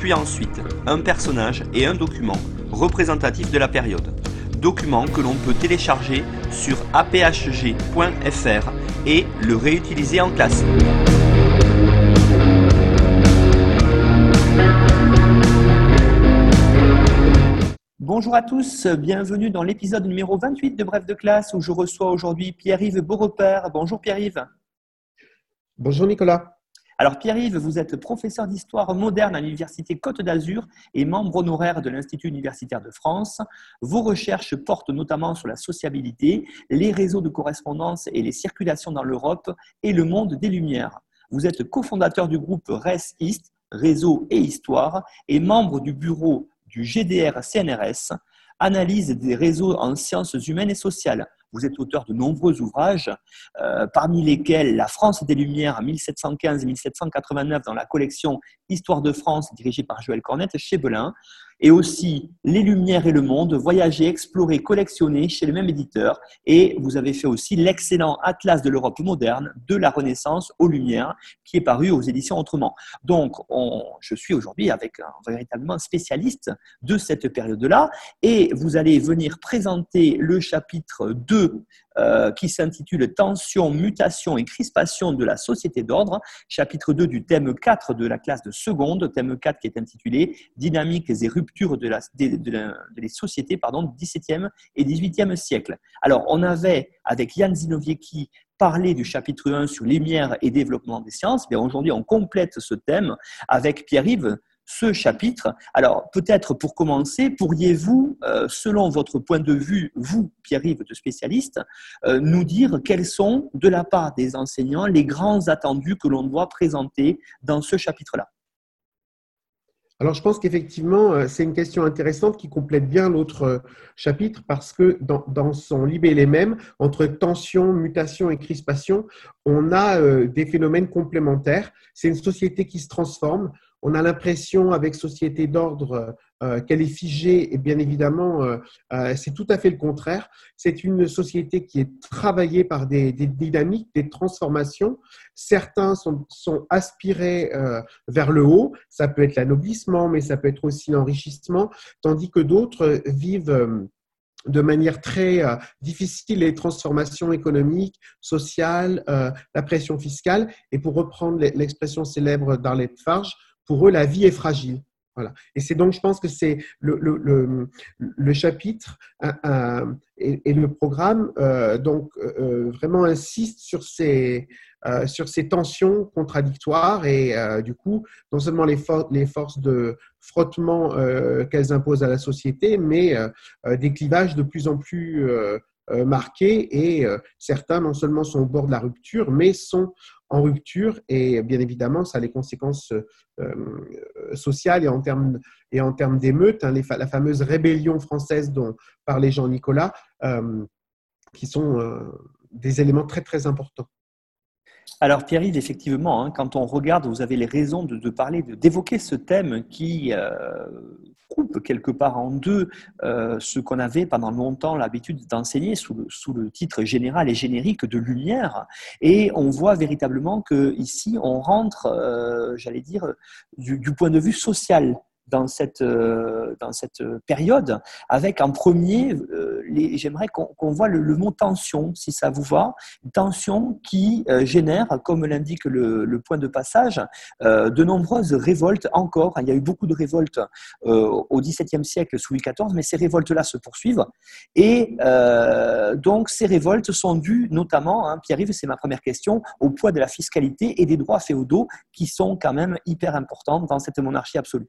puis ensuite un personnage et un document représentatif de la période. Document que l'on peut télécharger sur aphg.fr et le réutiliser en classe. Bonjour à tous, bienvenue dans l'épisode numéro 28 de Bref de classe où je reçois aujourd'hui Pierre-Yves Beaurepaire. Bonjour Pierre-Yves. Bonjour Nicolas. Alors Pierre-Yves, vous êtes professeur d'histoire moderne à l'Université Côte d'Azur et membre honoraire de l'Institut universitaire de France. Vos recherches portent notamment sur la sociabilité, les réseaux de correspondance et les circulations dans l'Europe et le monde des Lumières. Vous êtes cofondateur du groupe RES East, Réseau et Histoire, et membre du bureau du GDR CNRS, analyse des réseaux en sciences humaines et sociales. Vous êtes auteur de nombreux ouvrages, euh, parmi lesquels La France des Lumières 1715-1789 dans la collection Histoire de France dirigée par Joël Cornette chez Belin, et aussi Les Lumières et le Monde, voyager, explorer, collectionner chez le même éditeur. Et vous avez fait aussi l'excellent Atlas de l'Europe moderne, de la Renaissance aux Lumières, qui est paru aux éditions Autrement. Donc, je suis aujourd'hui avec un véritablement spécialiste de cette période-là, et vous allez venir présenter le chapitre 2 euh, qui s'intitule Tension, mutation et crispation de la société d'ordre, chapitre 2 du thème 4 de la classe de seconde, thème 4 qui est intitulé Dynamiques et ruptures de, la, des sociétés pardon, du XVIIe et XVIIIe siècle. Alors, on avait, avec Yann Zinoviecki, parlé du chapitre 1 sur lumière et développement des sciences. Aujourd'hui, on complète ce thème avec Pierre-Yves ce chapitre. Alors, peut-être pour commencer, pourriez-vous, euh, selon votre point de vue, vous, Pierre-Yves, de spécialiste, euh, nous dire quels sont, de la part des enseignants, les grands attendus que l'on doit présenter dans ce chapitre-là? Alors, je pense qu'effectivement, euh, c'est une question intéressante qui complète bien l'autre chapitre parce que dans, son libellé même, entre tension, mutation et crispation, on a des phénomènes complémentaires. C'est une société qui se transforme on a l'impression avec société d'ordre euh, qu'elle est figée et bien évidemment euh, euh, c'est tout à fait le contraire. C'est une société qui est travaillée par des, dynamiques, des transformations. Certains sont, aspirés vers le haut, ça peut être l'anoblissement mais ça peut être aussi l'enrichissement, tandis que d'autres vivent de manière très difficile les transformations économiques, sociales, la pression fiscale. Et pour reprendre l'expression célèbre d'Arlette Farge, pour eux, la vie est fragile. Voilà. Et c'est donc, je pense que c'est le, le, le, chapitre et, le programme euh, donc euh, vraiment insiste sur ces, euh, sur ces tensions contradictoires et du coup, non seulement les, les forces de frottement qu'elles imposent à la société, mais des clivages de plus en plus marqués et certains non seulement sont au bord de la rupture, mais sont en rupture et bien évidemment, ça a les conséquences euh, sociales et en termes, et en termes d'émeutes, hein, la fameuse rébellion française dont parlait Jean-Nicolas, euh, qui sont euh, des éléments très très importants. Alors Pierre-Yves, effectivement, hein, quand on regarde, vous avez les raisons de, parler, d'évoquer ce thème qui coupe quelque part en deux euh, ce qu'on avait pendant longtemps l'habitude d'enseigner sous le, titre général et générique de lumière. Et on voit véritablement que ici on rentre, euh, j'allais dire, du, point de vue social dans cette, euh, dans cette période, avec en premier, euh, j'aimerais qu'on voit le, mot tension, si ça vous va, tension qui euh, génère, comme l'indique le, le, point de passage, de nombreuses révoltes encore. Il y a eu beaucoup de révoltes au XVIIe siècle sous Louis XIV, mais ces révoltes-là se poursuivent. Et donc, ces révoltes sont dues notamment, hein, Pierre-Yves, c'est ma première question, au poids de la fiscalité et des droits féodaux qui sont quand même hyper importants dans cette monarchie absolue.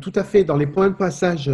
tout à fait. Dans les points de passage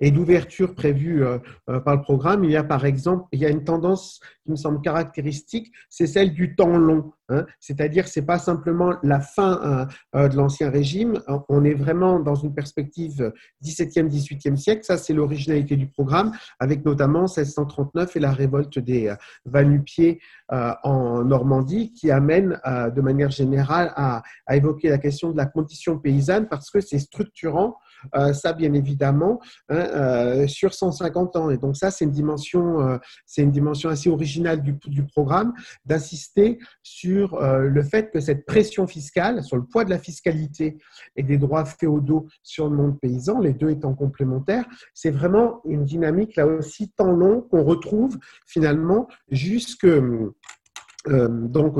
et d'ouverture prévus par le programme, il y a par exemple, il y a une tendance qui me semble caractéristique, c'est celle du temps long. Hein. C'est-à-dire, c'est pas simplement la fin de l'ancien régime. On est vraiment dans une perspective 17e, 18e siècle. Ça, c'est l'originalité du programme, avec notamment 1639 et la révolte des Vanupiers en Normandie, qui amène de manière générale à, à évoquer la question de la condition paysanne parce que c'est structurant euh, ça bien évidemment, hein, euh, sur 150 ans. Et donc ça, c'est une dimension, euh, c'est une dimension assez originale du, du programme, d'insister sur le fait que cette pression fiscale, sur le poids de la fiscalité et des droits féodaux sur le monde paysan, les deux étant complémentaires, c'est vraiment une dynamique là aussi tant long qu'on retrouve finalement jusque donc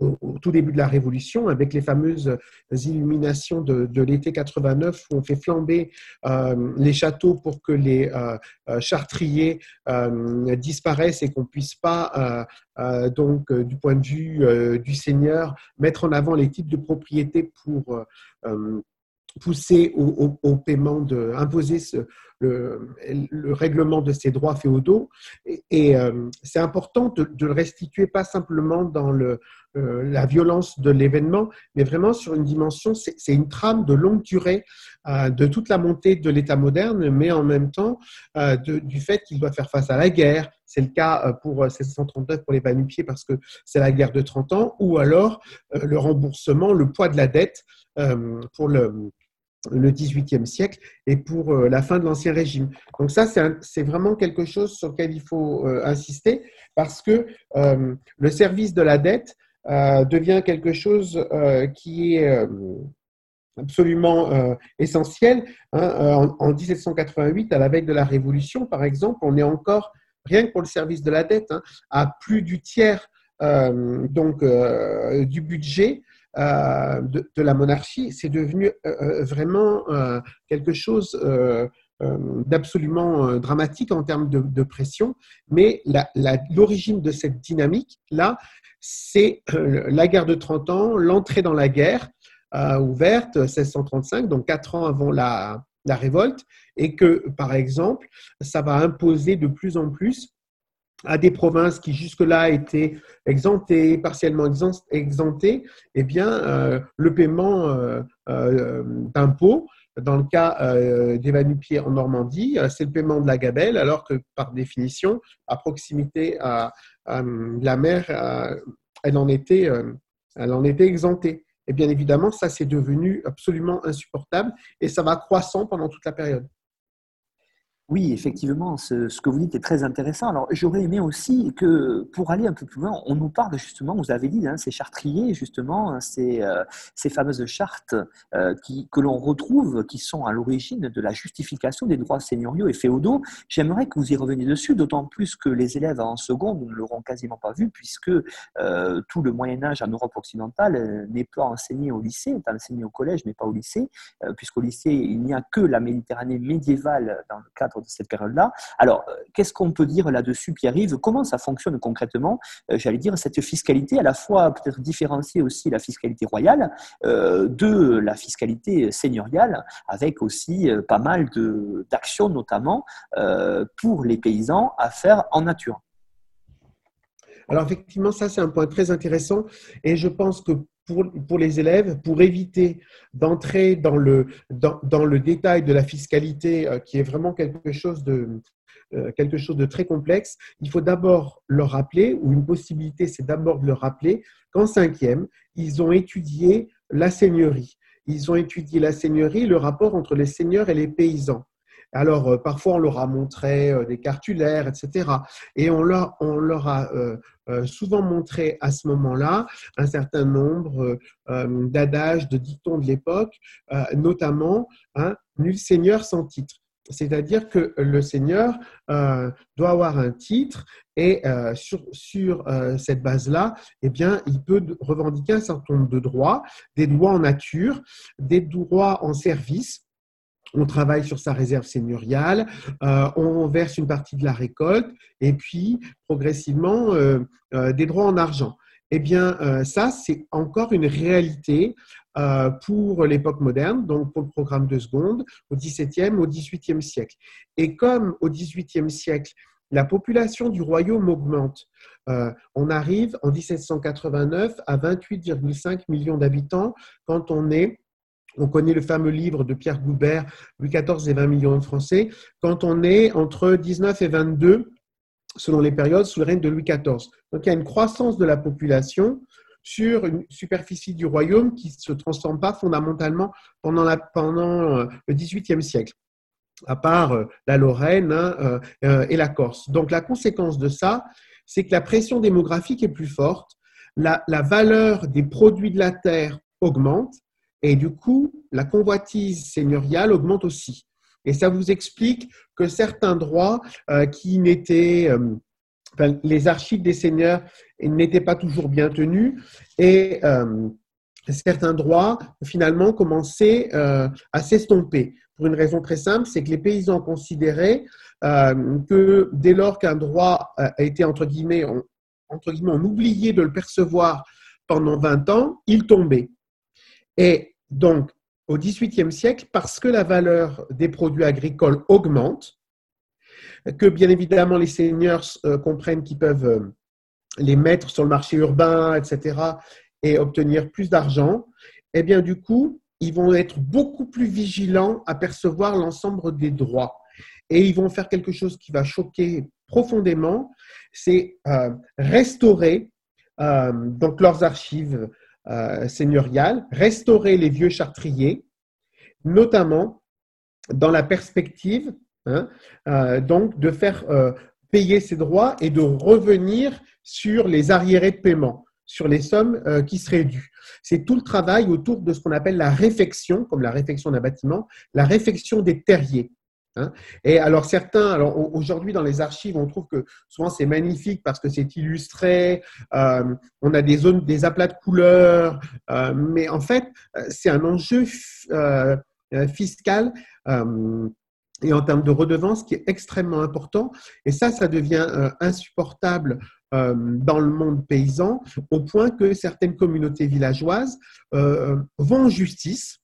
au, tout début de la Révolution, avec les fameuses illuminations de, l'été 89, où on fait flamber euh, les châteaux pour que les euh, euh, chartriers disparaissent et qu'on puisse pas, donc, du point de vue du seigneur, mettre en avant les types de propriétés pour pousser au, paiement, de, imposer le, règlement de ces droits féodaux. Et, c'est important de, le restituer pas simplement dans le, euh, la violence de l'événement, mais vraiment sur une dimension, c'est une trame de longue durée euh, de toute la montée de l'État moderne, mais en même temps euh, du fait qu'il doit faire face à la guerre. C'est le cas pour 1639 pour les Banupiers parce que c'est la guerre de 30 ans, ou alors le remboursement, le poids de la dette pour le, le 18e siècle et pour la fin de l'Ancien Régime. Donc ça, c'est vraiment quelque chose sur lequel il faut insister parce que le service de la dette, euh, devient quelque chose euh, qui est euh, absolument essentiel. Hein. En, 1788, à la veille de la Révolution, par exemple, on est encore, rien que pour le service de la dette, hein, à plus du tiers donc, du budget de, la monarchie. C'est devenu vraiment quelque chose d'absolument dramatique en termes de, pression, mais l'origine de cette dynamique-là, c'est euh, la guerre de 30 ans, l'entrée dans la guerre euh, ouverte, 1635, donc quatre ans avant la, révolte, et que, par exemple, ça va imposer de plus en plus à des provinces qui jusque-là étaient exemptées, partiellement exemptées, eh bien, euh, le paiement d'impôts. Dans le cas des Vanupiers en Normandie, c'est le paiement de la gabelle, alors que par définition, à proximité à, la mer, elle en était, euh, elle en était exemptée. Et bien évidemment, ça, c'est devenu absolument insupportable et ça va croissant pendant toute la période. Oui, effectivement, ce, que vous dites est très intéressant. Alors, j'aurais aimé aussi que, pour aller un peu plus loin, on nous parle justement, vous avez dit, hein, ces chartriers, justement, hein, ces, euh, ces fameuses chartes euh, qui, que l'on retrouve, qui sont à l'origine de la justification des droits seigneuriaux et féodaux. J'aimerais que vous y reveniez dessus, d'autant plus que les élèves en seconde ne l'auront quasiment pas vu, puisque euh, tout le Moyen-Âge en Europe occidentale n'est pas enseigné au lycée, est enseigné au collège, mais pas au lycée, puisqu'au lycée, il n'y a que la Méditerranée médiévale dans le cadre de cette période-là. Alors, euh, qu'est-ce qu'on peut dire là-dessus, Pierre-Yves Comment ça fonctionne concrètement? Euh, J'allais dire, cette fiscalité, à la fois peut-être différencier aussi la fiscalité royale euh, de la fiscalité seigneuriale, avec aussi pas mal d'actions, notamment pour les paysans, à faire en nature. Alors effectivement, ça c'est un point très intéressant et je pense que pour, les élèves, pour éviter d'entrer dans le, dans, le détail de la fiscalité, euh, qui est vraiment quelque chose de, euh, quelque chose de très complexe, il faut d'abord leur rappeler, ou une possibilité, c'est d'abord de leur rappeler qu'en cinquième, ils ont étudié la seigneurie. Ils ont étudié la seigneurie, le rapport entre les seigneurs et les paysans. Alors, euh, parfois, on leur a montré des cartulaires, etc. Et on leur, a euh, souvent montré à ce moment-là un certain nombre euh, euh, d'adages, de dictons de l'époque, notamment un nul seigneur sans titre. C'est-à-dire que le seigneur doit avoir un titre et sur, sur cette base-là, eh bien, il peut revendiquer un certain nombre de droits, des droits en nature, des droits en service, on travaille sur sa réserve seigneuriale, euh, on verse une partie de la récolte et puis progressivement euh, euh, des droits en argent. eh bien, ça, c'est encore une réalité pour l'époque moderne, donc pour le programme de seconde, au XVIIe, au XVIIIe siècle. Et comme au XVIIIe siècle, la population du royaume augmente. on arrive en 1789 à 28,5 millions d'habitants quand on est on connaît le fameux livre de Pierre Goubert, Louis XIV et 20 millions de Français, quand on est entre 19 et 22, selon les périodes, sous le règne de Louis XIV. Donc il y a une croissance de la population sur une superficie du royaume qui ne se transforme pas fondamentalement pendant, pendant euh, le XVIIIe siècle, à part euh, la Lorraine hein, euh, et la Corse. Donc la conséquence de ça, c'est que la pression démographique est plus forte, la, la valeur des produits de la terre augmente, et du coup, la convoitise seigneuriale augmente aussi. Et ça vous explique que certains droits euh, qui n'étaient, euh, les archives des seigneurs n'étaient pas toujours bien tenus et euh, certains droits finalement commençaient à s'estomper. Pour une raison très simple, c'est que les paysans considéraient que dès lors qu'un droit a été entre guillemets, entre guillemets, on oubliait de le percevoir pendant 20 ans, il tombait. Et donc, au XVIIIe siècle, parce que la valeur des produits agricoles augmente, que bien évidemment les seigneurs euh, comprennent qu'ils peuvent euh, les mettre sur le marché urbain, etc., et obtenir plus d'argent, eh bien du coup, ils vont être beaucoup plus vigilants à percevoir l'ensemble des droits. Et ils vont faire quelque chose qui va choquer profondément, c'est euh, restaurer donc leurs archives, euh, seigneuriale, restaurer les vieux chartriers, notamment dans la perspective hein, euh, donc de faire euh, payer ses droits et de revenir sur les arriérés de paiement, sur les sommes qui seraient dues. C'est tout le travail autour de ce qu'on appelle la réfection, comme la réfection d'un bâtiment, la réfection des terriers. Hein. Et alors certains, alors aujourd'hui dans les archives, on trouve que souvent c'est magnifique parce que c'est illustré, euh, on a des zones, des aplats de couleurs, euh, mais en fait euh, c'est un enjeu fiscal et en termes de redevance qui est extrêmement important. Et ça, ça devient insupportable dans le monde paysan au point que certaines communautés villageoises vont en justice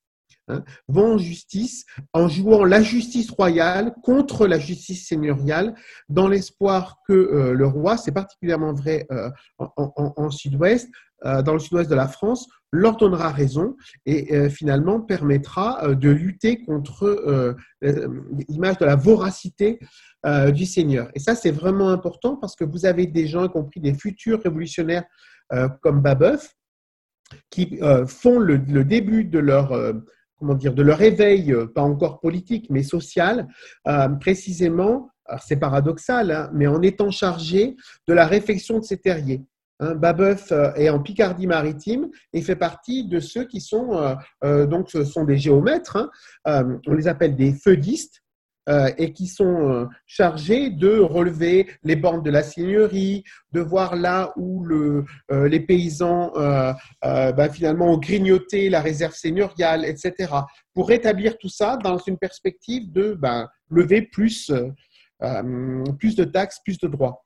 Hein, vont en justice en jouant la justice royale contre la justice seigneuriale dans l'espoir que euh, le roi, c'est particulièrement vrai euh, en, sud-ouest, euh, dans le sud-ouest de la France, leur donnera raison et finalement permettra de lutter contre l'image de la voracité du seigneur. Et ça, c'est vraiment important parce que vous avez des gens, y compris des futurs révolutionnaires comme Babeuf, qui font le, le, début de leur comment dire, de leur éveil, euh, pas encore politique, mais social, euh, précisément, c'est paradoxal, hein, mais en étant chargé de la réfection de ces terriers. Hein, Babeuf euh, est en Picardie-Maritime et fait partie de ceux qui sont, donc ce sont des géomètres, hein, on les appelle des feudistes, euh, et qui sont euh, chargés de relever les bornes de la seigneurie, de voir là où euh, les paysans bah, finalement ont grignoté la réserve seigneuriale, etc. Pour rétablir tout ça dans une perspective de bah, lever plus de taxes, plus de droits.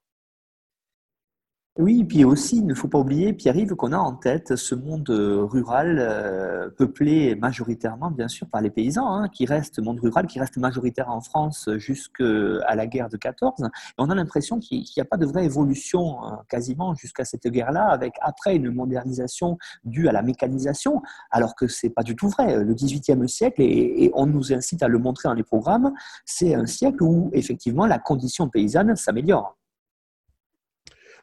Oui, puis aussi, il ne faut pas oublier, Pierre-Yves, qu'on a en tête ce monde rural euh, peuplé majoritairement, bien sûr, par les paysans, hein, qui reste, monde rural, qui reste majoritaire en France jusqu'à la guerre de 14. Et on a l'impression qu'il n'y a pas de vraie évolution hein, quasiment jusqu'à cette guerre-là, avec après une modernisation due à la mécanisation, alors que c'est pas du tout vrai. Le 18e siècle, et on nous incite à le montrer dans les programmes, c'est un siècle où effectivement la condition paysanne s'améliore.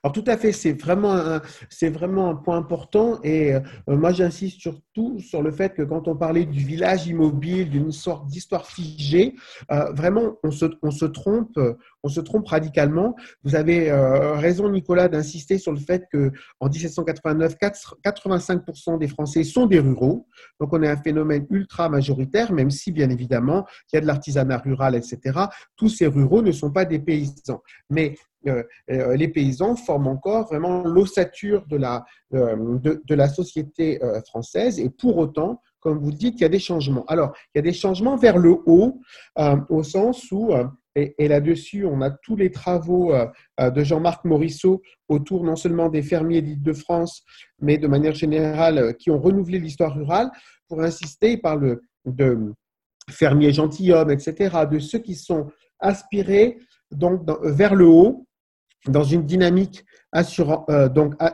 Alors tout à fait, c'est vraiment, un, point important et euh, moi j'insiste surtout sur le fait que quand on parlait du village immobile, d'une sorte d'histoire figée, euh, vraiment on se trompe, on se trompe radicalement. Vous avez euh, raison Nicolas d'insister sur le fait que en 1789, 85% des Français sont des ruraux, donc on a un phénomène ultra majoritaire, même si bien évidemment il y a de l'artisanat rural, etc. Tous ces ruraux ne sont pas des paysans, mais euh, euh, les paysans forment encore vraiment l'ossature de la, de, la société française et pour autant, comme vous dites, il y a des changements. Alors, il y a des changements vers le haut, au sens où Et, là-dessus, on a tous les travaux de Jean-Marc Morisseau autour non seulement des fermiers d'Île-de-France, mais de manière générale, qui ont renouvelé l'histoire rurale pour insister. Il parle de fermiers gentilshommes, etc., de ceux qui sont aspirés donc, vers le haut dans une dynamique euh,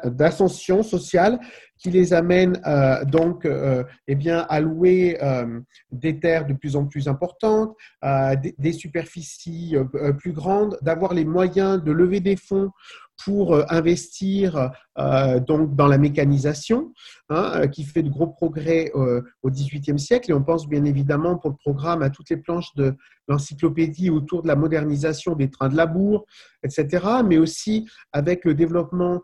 d'ascension sociale qui les amène euh, donc euh, eh à louer des terres de plus en plus importantes, des, superficies plus grandes, d'avoir les moyens de lever des fonds pour euh, investir euh, donc dans la mécanisation, hein, euh, qui fait de gros progrès au XVIIIe siècle. Et on pense bien évidemment pour le programme à toutes les planches de l'encyclopédie autour de la modernisation des trains de labour, etc. Mais aussi avec le développement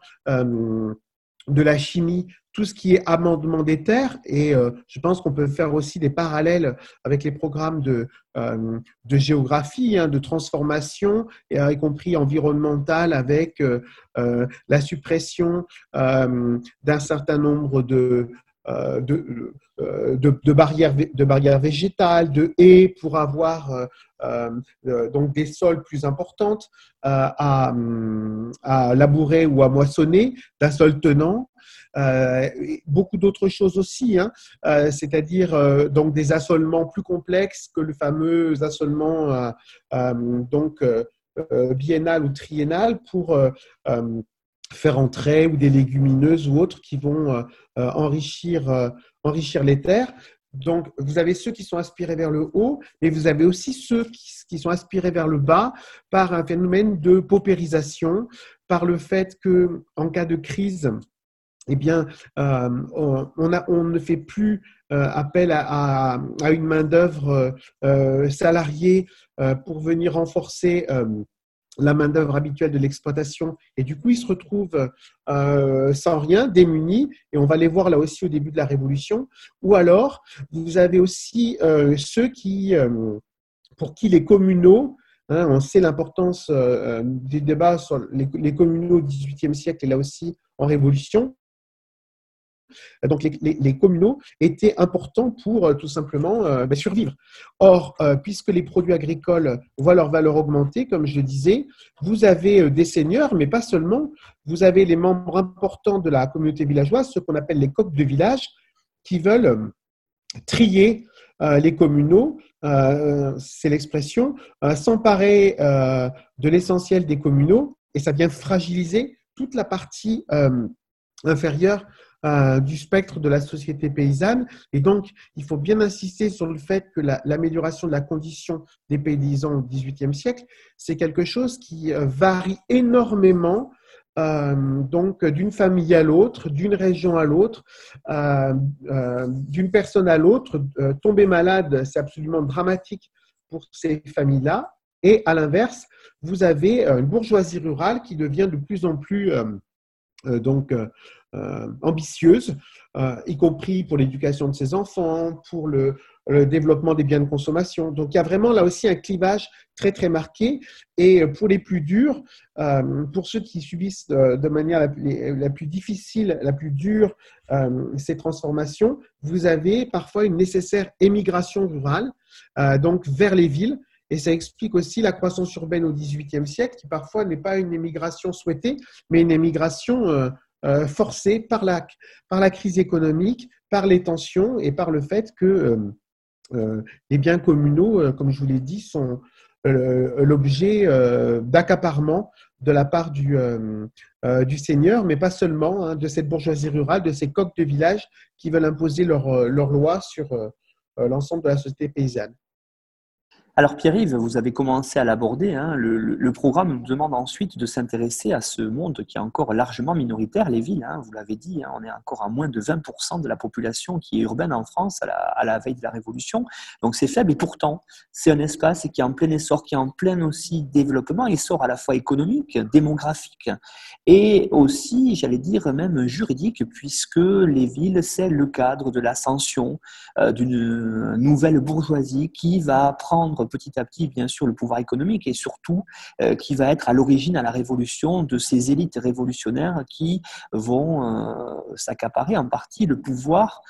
de la chimie tout ce qui est amendement des terres, et euh, je pense qu'on peut faire aussi des parallèles avec les programmes de, euh, géographie, hein, de transformation, euh, y compris environnementale, avec la suppression d'un certain nombre de, de, de, barrières, de barrières végétales, de haies pour avoir donc des sols plus importantes à, à labourer ou à moissonner, d'un sol tenant. Euh, beaucoup d'autres choses aussi, hein. euh, c'est-à-dire euh, donc des assolements plus complexes que le fameux assolement donc biennal ou triennal pour faire entrer ou des légumineuses ou autres qui vont enrichir, enrichir les terres. Donc, vous avez ceux qui sont aspirés vers le haut, mais vous avez aussi ceux qui, sont aspirés vers le bas par un phénomène de paupérisation, par le fait que, en cas de crise, eh bien, euh, on, ne fait plus euh, appel à, une main-d'œuvre euh, salariée pour venir renforcer la main-d'œuvre habituelle de l'exploitation. Et du coup, ils se retrouvent sans rien, démunis. Et on va les voir là aussi au début de la Révolution. Ou alors, vous avez aussi ceux qui, pour qui les communaux hein, on sait l'importance des débats sur les, les, communaux au XVIIIe siècle et là aussi en Révolution. Donc les, communaux étaient importants pour euh, tout simplement euh, ben, survivre. Or, euh, puisque les produits agricoles voient leur valeur augmenter, comme je le disais, vous avez des seigneurs, mais pas seulement, vous avez les membres importants de la communauté villageoise, ce qu'on appelle les coqs de village, qui veulent trier les communaux, c'est l'expression, s'emparer de l'essentiel des communaux, et ça vient fragiliser toute la partie inférieure euh, du spectre de la société paysanne. Et donc, il faut bien insister sur le fait que l'amélioration de la condition des paysans au XVIIIe siècle, c'est quelque chose qui euh, varie énormément euh, donc d'une famille à l'autre, d'une région à l'autre, d'une personne à l'autre. tomber malade, c'est absolument dramatique pour ces familles-là. Et à l'inverse, vous avez une bourgeoisie rurale qui devient de plus en plus donc euh, ambitieuse, euh, y compris pour l'éducation de ses enfants, pour le, développement des biens de consommation. Donc il y a vraiment là aussi un clivage très très marqué. Et pour les plus durs, euh, pour ceux qui subissent de manière la, plus difficile, la plus dure ces transformations, vous avez parfois une nécessaire émigration rurale, donc vers les villes. Et ça explique aussi la croissance urbaine au XVIIIe siècle, qui parfois n'est pas une émigration souhaitée, mais une émigration euh, par la, par la crise économique, par les tensions et par le fait que euh, euh, les biens communaux, comme je vous l'ai dit, sont l'objet d'accaparement de la part du, Seigneur, mais pas seulement, hein, de cette bourgeoisie rurale, de ces coqs de village qui veulent imposer leurs leur loi sur l'ensemble de la société paysanne. Alors Pierre-Yves, vous avez commencé à l'aborder. Hein. Le, programme nous demande ensuite de s'intéresser à ce monde qui est encore largement minoritaire, les villes. Hein. vous l'avez dit, hein, on est encore à moins de 20% de la population qui est urbaine en France à la, veille de la Révolution. Donc c'est faible et pourtant c'est un espace qui est en plein essor, qui est en plein aussi développement, essor à la fois économique, démographique et aussi, j'allais dire, même juridique, puisque les villes, c'est le cadre de l'ascension euh, d'une nouvelle bourgeoisie qui va prendre petit à petit, bien sûr, le pouvoir économique et surtout qui va être à l'origine à la révolution de ces élites révolutionnaires qui vont s'accaparer en partie le pouvoir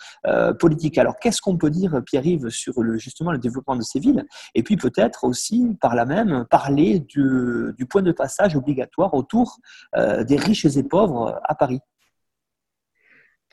politique. Alors, qu'est-ce qu'on peut dire, Pierre-Yves, sur le, justement le développement de ces villes? Et puis peut-être aussi, par là même, parler du point de passage obligatoire autour des riches et pauvres à Paris.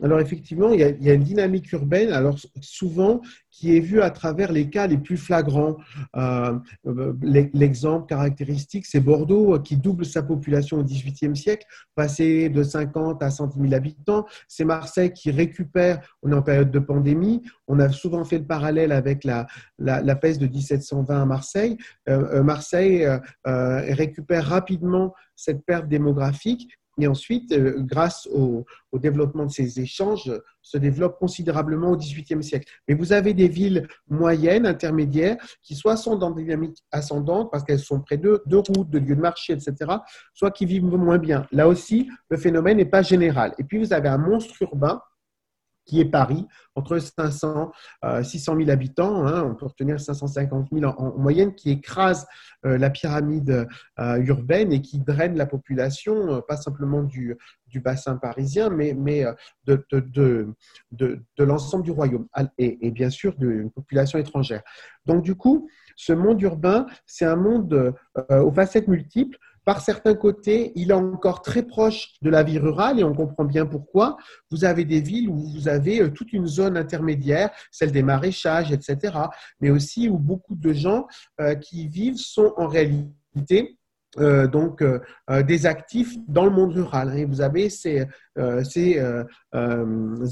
Alors effectivement, il y, a, une dynamique urbaine, alors souvent qui est vue à travers les cas les plus flagrants. Euh, euh, l'exemple caractéristique, c'est Bordeaux euh, qui double sa population au XVIIIe siècle, passé de 50 à 110 000 habitants. C'est Marseille qui récupère, on est en période de pandémie, on a souvent fait le parallèle avec la, la, peste de 1720 à Marseille. Marseille récupère rapidement cette perte démographique et ensuite, euh, grâce au, développement de ces échanges, se développe considérablement au XVIIIe siècle. Mais vous avez des villes moyennes, intermédiaires, qui soit sont dans des dynamiques ascendantes parce qu'elles sont près de, de routes, de lieux de marché, etc., soit qui vivent moins bien. Là aussi, le phénomène n'est pas général. Et puis, vous avez un monstre urbain qui est Paris, entre 500 et 600 000 habitants, hein, on peut retenir 550 000 en, moyenne, qui écrase euh, la pyramide euh, urbaine et qui draine la population, euh, pas simplement du, du, bassin parisien, mais, mais de, de, de, de l'ensemble du royaume et, et bien sûr d'une population étrangère. Donc du coup, ce monde urbain, c'est un monde aux facettes multiples par certains côtés, il est encore très proche de la vie rurale et on comprend bien pourquoi. Vous avez des villes où vous avez euh, toute une zone intermédiaire, celle des maraîchages, etc., mais aussi où beaucoup de gens euh, qui vivent sont en réalité euh, donc des actifs dans le monde rural. Et vous avez ces, ces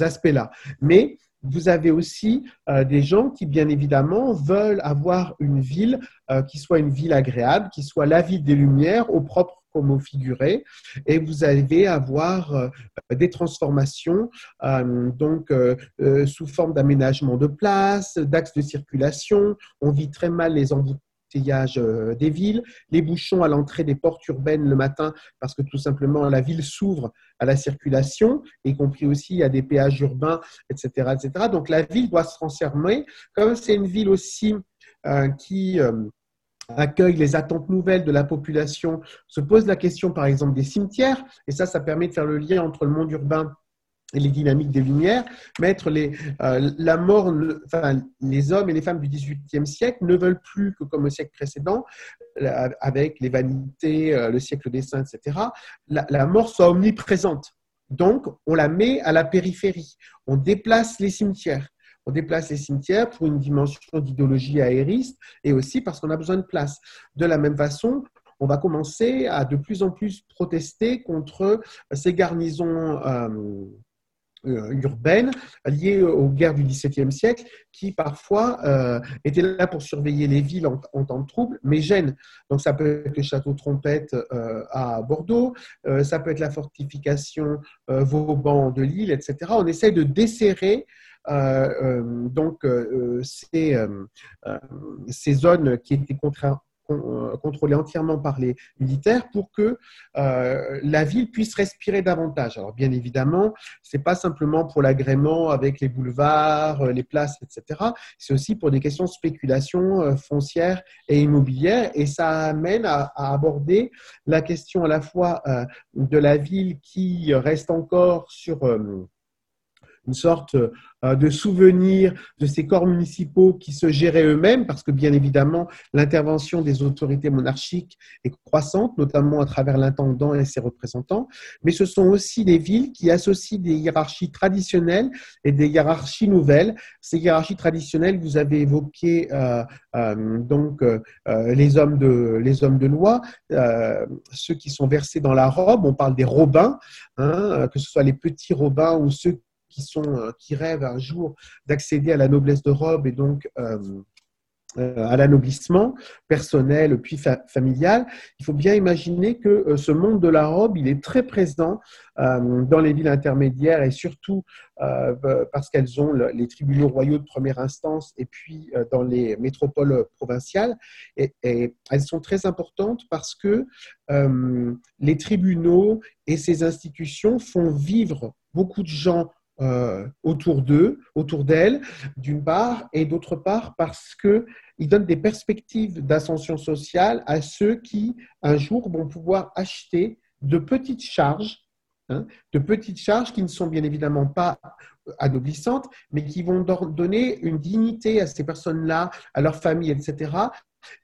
aspects-là. Mais vous avez aussi euh, des gens qui, bien évidemment, veulent avoir une ville euh, qui soit une ville agréable, qui soit la ville des Lumières, au propre comme au figuré, et vous allez avoir euh, des transformations, donc sous forme d'aménagement de place, d'axes de circulation. On vit très mal les euh, des villes, les bouchons à l'entrée des portes urbaines le matin parce que tout simplement la ville s'ouvre à la circulation, y compris aussi à des péages urbains, etc., etc. Donc la ville doit se transformer. Comme c'est une ville aussi euh, qui euh, accueille les attentes nouvelles de la population, se pose la question par exemple des cimetières, et ça, ça permet de faire le lien entre le monde urbain les dynamiques des Lumières, mettre les, euh, la mort, enfin, les hommes et les femmes du XVIIIe siècle ne veulent plus que comme au siècle précédent, avec les vanités, euh, le siècle des saints, etc., la, mort soit omniprésente. Donc, on la met à la périphérie. On déplace les cimetières. On déplace les cimetières pour une dimension d'idéologie aériste et aussi parce qu'on a besoin de place. De la même façon, on va commencer à de plus en plus protester contre ces garnisons euh, euh, urbaines liées aux guerres du XVIIe siècle qui parfois euh, étaient là pour surveiller les villes en, temps de trouble, mais gênent. Donc ça peut être le château Trompette euh, à Bordeaux, ça peut être la fortification Vauban de Lille, etc. On essaie de desserrer donc ces, zones qui étaient contraintes euh, contrôlée entièrement par les militaires pour que euh, la ville puisse respirer davantage. Alors bien évidemment, c'est pas simplement pour l'agrément avec les boulevards, euh, les places, etc. C'est aussi pour des questions de spéculation foncière et immobilière et ça amène à aborder la question à la fois de la ville qui reste encore sur une sorte euh, de souvenir de ces corps municipaux qui se géraient eux-mêmes, parce que bien évidemment, l'intervention des autorités monarchiques est croissante, notamment à travers l'intendant et ses représentants, mais ce sont aussi des villes qui associent des hiérarchies traditionnelles et des hiérarchies nouvelles. Ces hiérarchies traditionnelles, vous avez évoqué euh, euh, donc les hommes de les hommes de loi, ceux qui sont versés dans la robe. On parle des robins, hein, que ce soit les petits robins ou ceux qui, sont, euh, qui rêvent un jour d'accéder à la noblesse de robe et donc euh, euh, à l'anoblissement personnel puis familial, il faut bien imaginer que ce monde de la robe, il est très présent dans les villes intermédiaires et surtout parce qu'elles ont les tribunaux royaux de première instance et puis dans les métropoles provinciales. Et, elles sont très importantes parce que les tribunaux et ces institutions font vivre beaucoup de gens autour d'eux, autour d'elles, d'une part, et d'autre part parce qu'ils donnent des perspectives d'ascension sociale à ceux qui, un jour, vont pouvoir acheter de petites charges, hein, de petites charges qui ne sont bien évidemment pas anoblissantes, mais qui vont donner une dignité à ces personnes-là, à leur famille, etc.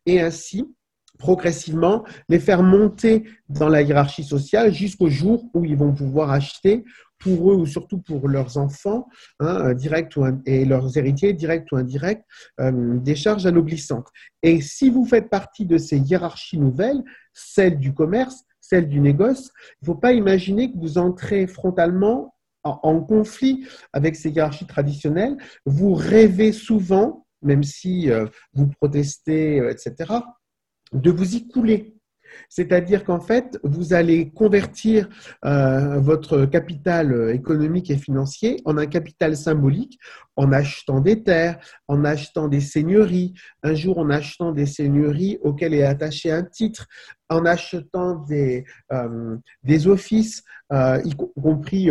Et ainsi, progressivement, les faire monter dans la hiérarchie sociale jusqu'au jour où ils vont pouvoir acheter pour eux ou surtout pour leurs enfants, hein, direct et leurs héritiers, directs ou indirects, euh, des charges anoblissantes. Et si vous faites partie de ces hiérarchies nouvelles, celle du commerce, celle du négoce, il ne faut pas imaginer que vous entrez frontalement en conflit avec ces hiérarchies traditionnelles. Vous rêvez souvent, même si euh, vous protestez, euh, etc., de vous y couler. C'est-à-dire qu'en fait, vous allez convertir euh, votre capital économique et financier en un capital symbolique en achetant des terres, en achetant des seigneuries, un jour en achetant des seigneuries auxquelles est attaché un titre, en achetant des, euh, offices, euh, y compris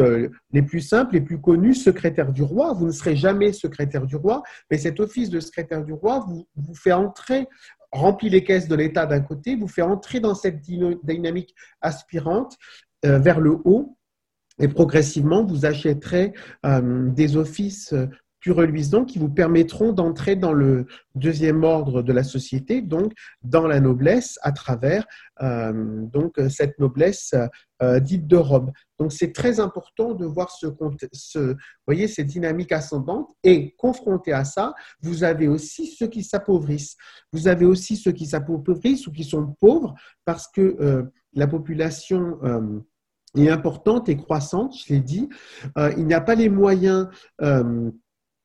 les plus simples, les plus connus, secrétaire du roi. Vous ne serez jamais secrétaire du roi, mais cet office de secrétaire du roi vous fait entrer remplit les caisses de l'État d'un côté, vous fait entrer dans cette dynamique aspirante euh, vers le haut, et progressivement, vous achèterez euh, des offices plus reluisants qui vous permettront d'entrer dans le deuxième ordre de la société, donc dans la noblesse à travers euh, donc cette noblesse euh, dite de robe. Donc c'est très important de voir ce, ce voyez ces dynamiques ascendantes et confronté à ça, vous avez aussi ceux qui s'appauvrissent. Vous avez aussi ceux qui s'appauvrissent ou qui sont pauvres parce que euh, la population est importante et croissante, je l'ai dit. il n'y a pas les moyens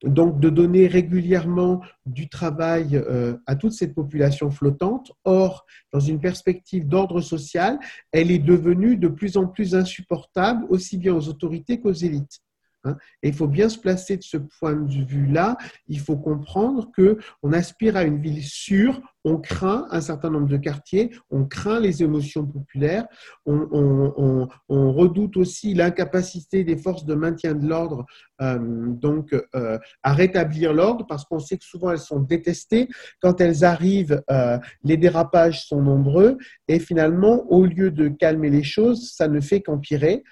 donc de donner régulièrement du travail euh, à toute cette population flottante. Or, dans une perspective d'ordre social, elle est devenue de plus en plus insupportable, aussi bien aux autorités qu'aux élites. Hein. Et il faut bien se placer de ce point de vue-là. Il faut comprendre que on aspire à une ville sûre, on craint un certain nombre de quartiers, on craint les émotions populaires, on, redoute aussi l'incapacité des forces de maintien de l'ordre euh, donc euh, à rétablir l'ordre parce qu'on sait que souvent elles sont détestées. Quand elles arrivent, euh, les dérapages sont nombreux et finalement, au lieu de calmer les choses, ça ne fait qu'empirer.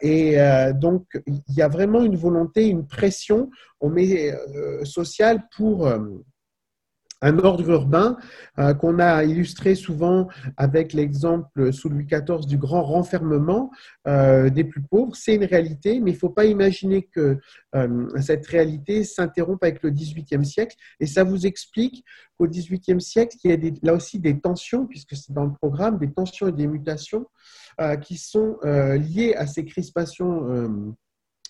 et donc, il y a vraiment une volonté, une pression on met, sociale pour un ordre urbain euh, qu'on a illustré souvent avec l'exemple sous Louis XIV du grand renfermement euh, des plus pauvres. C'est une réalité, mais il ne faut pas imaginer que euh, cette réalité s'interrompe avec le XVIIIe siècle. Et ça vous explique qu'au XVIIIe siècle, il y a là aussi des tensions, puisque c'est dans le programme, des tensions et des mutations qui sont liées à ces crispations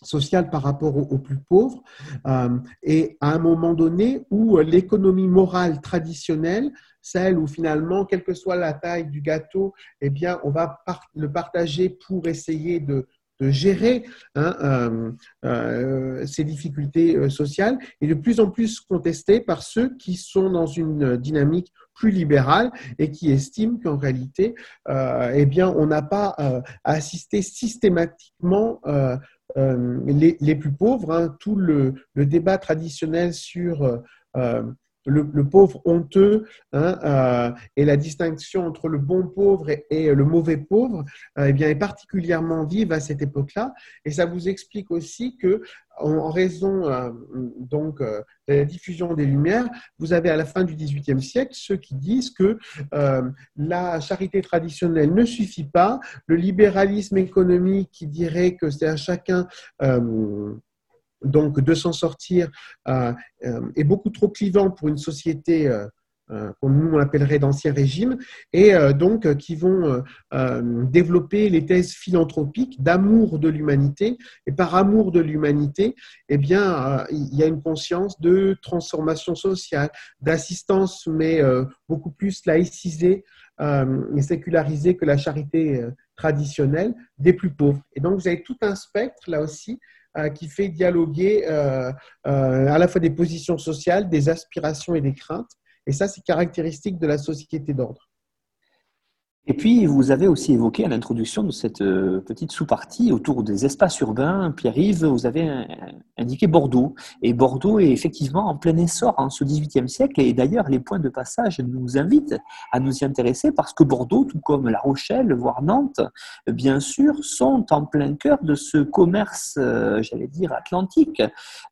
sociale par rapport aux, plus pauvres, euh, et à un moment donné où l'économie morale traditionnelle, celle où finalement, quelle que soit la taille du gâteau, eh bien, on va le partager pour essayer de, gérer hein, euh, euh, ces difficultés sociales, est de plus en plus contestée par ceux qui sont dans une dynamique plus libérale et qui estiment qu'en réalité, eh bien, on n'a pas à assister systématiquement euh, les, plus pauvres, hein, tout le, débat traditionnel sur euh, euh, le, pauvre honteux hein, et la distinction entre le bon pauvre et, le mauvais pauvre eh bien, est particulièrement vive à cette époque-là. Et ça vous explique aussi que en, raison euh, donc, euh, de la diffusion des Lumières, vous avez à la fin du XVIIIe siècle ceux qui disent que euh, la charité traditionnelle ne suffit pas, le libéralisme économique qui dirait que c'est à chacun donc de s'en sortir est beaucoup trop clivant pour une société euh, qu'on nous on appellerait d'ancien régime, et euh, donc euh, qui vont développer les thèses philanthropiques d'amour de l'humanité. Et par amour de l'humanité, eh bien, il y a une conscience de transformation sociale, d'assistance, mais beaucoup plus laïcisée et sécularisée que la charité traditionnelle des plus pauvres. Et donc, vous avez tout un spectre, là aussi, qui fait dialoguer à la fois des positions sociales, des aspirations et des craintes. Et ça, c'est caractéristique de la société d'ordre. Et puis, vous avez aussi évoqué à l'introduction de cette euh, petite sous-partie autour des espaces urbains, Pierre-Yves, vous avez indiqué Bordeaux. Et Bordeaux est effectivement en plein essor en ce XVIIIe siècle. Et d'ailleurs, les points de passage nous invitent à nous y intéresser parce que Bordeaux, tout comme La Rochelle, voire Nantes, bien sûr, sont en plein cœur de ce commerce, euh, j'allais dire, atlantique,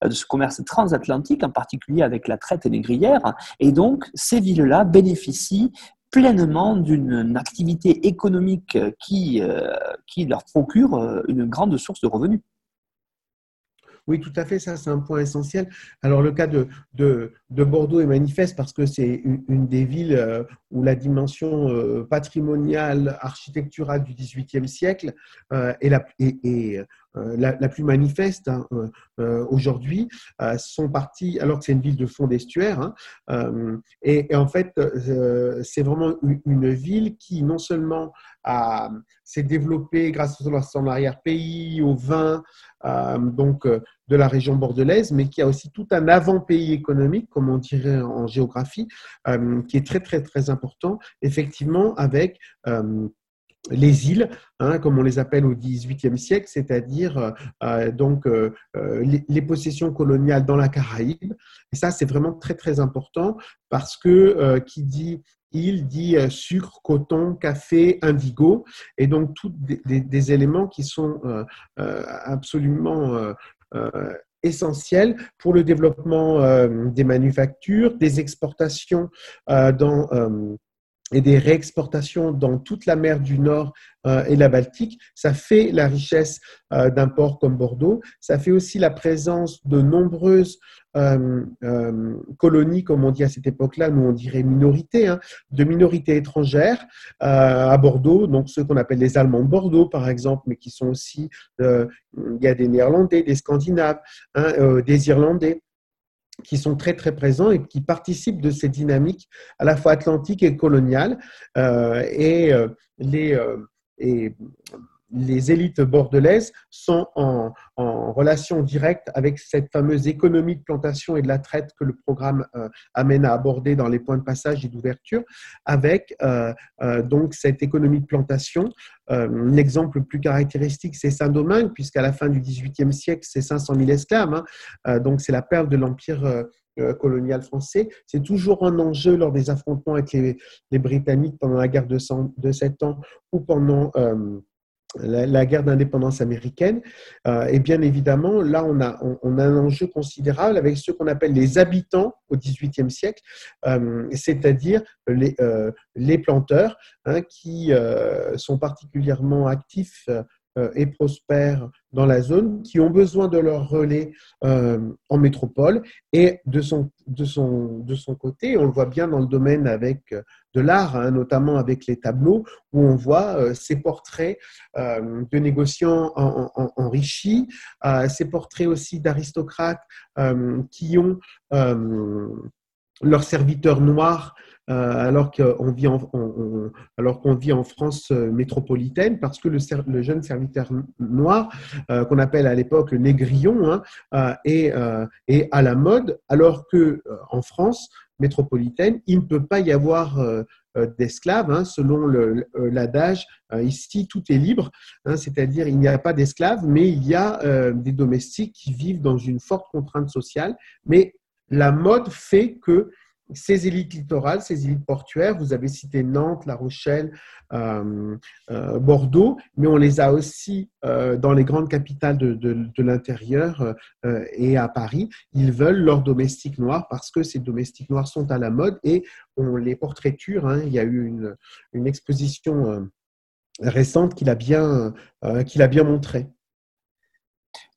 de ce commerce transatlantique, en particulier avec la traite négrière. Et donc, ces villes-là bénéficient pleinement d'une activité économique qui, euh, leur procure euh, une grande source de revenus. Oui, tout à fait, ça c'est un point essentiel. Alors le cas de, de, Bordeaux est manifeste parce que c'est une, des villes euh, où la dimension patrimoniale, architecturale du XVIIIe siècle est, la, est, la, plus manifeste hein, euh, euh, aujourd'hui sont partis, alors que c'est une ville de fond d'estuaire, hein, et, en fait, c'est vraiment une, ville qui non seulement s'est développée grâce à son arrière-pays, au vin, donc de la région bordelaise, mais qui a aussi tout un avant-pays économique, comme on dirait en géographie, qui est très très très important, effectivement, avec les îles, hein, comme on les appelle au XVIIIe siècle, c'est-à-dire euh, euh, donc euh, les, possessions coloniales dans la Caraïbe. Et ça, c'est vraiment très très important parce que qui dit île dit sucre, coton, café, indigo, et donc tous des, éléments qui sont absolument essentiels pour le développement des manufactures, des exportations dans et des réexportations dans toute la mer du Nord euh, et la Baltique, ça fait la richesse euh, d'un port comme Bordeaux. Ça fait aussi la présence de nombreuses euh, colonies, comme on dit à cette époque-là, nous on dirait minorités, hein, de minorités étrangères à Bordeaux, donc ceux qu'on appelle les Allemands de Bordeaux, par exemple, mais qui sont aussi, il y a des Néerlandais, des Scandinaves, hein, des Irlandais qui sont très très présents et qui participent de ces dynamiques à la fois atlantiques et coloniales. Euh, et, euh, les, euh, les élites bordelaises sont en, relation directe avec cette fameuse économie de plantation et de la traite que le programme euh, amène à aborder dans les points de passage et d'ouverture, avec euh, euh, donc cette économie de plantation. L'exemple le plus caractéristique, c'est Saint-Domingue, puisqu'à la fin du XVIIIe siècle, c'est 500 000 esclaves. Hein. donc c'est la perte de l'empire colonial français. C'est toujours un enjeu lors des affrontements avec les, Britanniques pendant la guerre de, 100, de 7 ans ou pendant la, guerre d'indépendance américaine. Euh, et bien évidemment, là, on a, on, a, un enjeu considérable avec ce qu'on appelle les habitants au XVIIIe siècle, euh, c'est-à-dire les, euh, les, planteurs hein, qui sont particulièrement actifs et prospèrent dans la zone, qui ont besoin de leur relais euh, en métropole. Et de son, de, son, de son côté, on le voit bien dans le domaine avec euh, de l'art, hein, notamment avec les tableaux, où on voit ces portraits de négociants enrichis, ces portraits aussi d'aristocrates qui ont leurs serviteurs noirs euh, alors qu'on vit, en, vit en France euh, métropolitaine, parce que le, le jeune serviteur noir, euh, qu'on appelle à l'époque le négrillon, hein, est, est, à la mode, alors que en France métropolitaine, il ne peut pas y avoir d'esclaves, hein, selon l'adage, ici tout est libre, hein, c'est-à-dire il n'y a pas d'esclaves, mais il y a des domestiques qui vivent dans une forte contrainte sociale, mais la mode fait que ces élites littorales, ces élites portuaires, vous avez cité Nantes, La Rochelle, euh, euh, Bordeaux, mais on les a aussi euh, dans les grandes capitales de, l'intérieur et à Paris. Ils veulent leurs domestiques noirs parce que ces domestiques noirs sont à la mode et on les portraiture. Hein. Il y a eu une, exposition récente qui l'a bien, qui bien montré.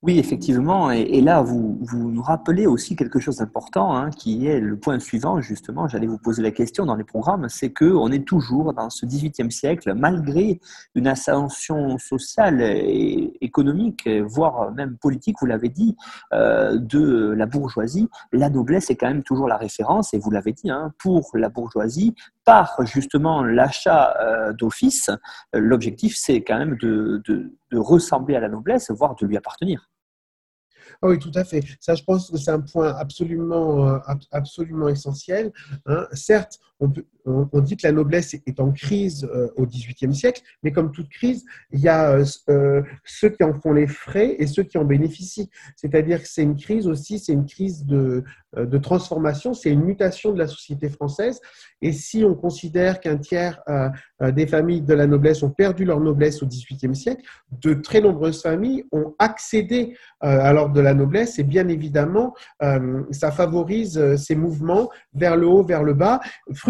Oui, effectivement. Et, là, vous, vous, nous rappelez aussi quelque chose d'important, hein, qui est le point suivant, justement. J'allais vous poser la question dans les programmes. C'est qu'on est toujours dans ce XVIIIe siècle, malgré une ascension sociale et économique, voire même politique, vous l'avez dit, euh, de la bourgeoisie. La noblesse est quand même toujours la référence, et vous l'avez dit, hein, pour la bourgeoisie, par justement l'achat euh, d'office, l'objectif, c'est quand même de ressembler à la noblesse, voire de lui appartenir. Ah oui, tout à fait. Ça, je pense que c'est un point absolument, euh, absolument essentiel. Hein. Certes, on, dit que la noblesse est en crise euh, au XVIIIe siècle, mais comme toute crise, il y a euh, euh, ceux qui en font les frais et ceux qui en bénéficient. C'est-à-dire que c'est une crise aussi, c'est une crise de, de transformation, c'est une mutation de la société française. Et si on considère qu'un tiers des familles de la noblesse ont perdu leur noblesse au XVIIIe siècle, de très nombreuses familles ont accédé à l'ordre de la noblesse et bien évidemment, ça favorise ces mouvements vers le haut, vers le bas.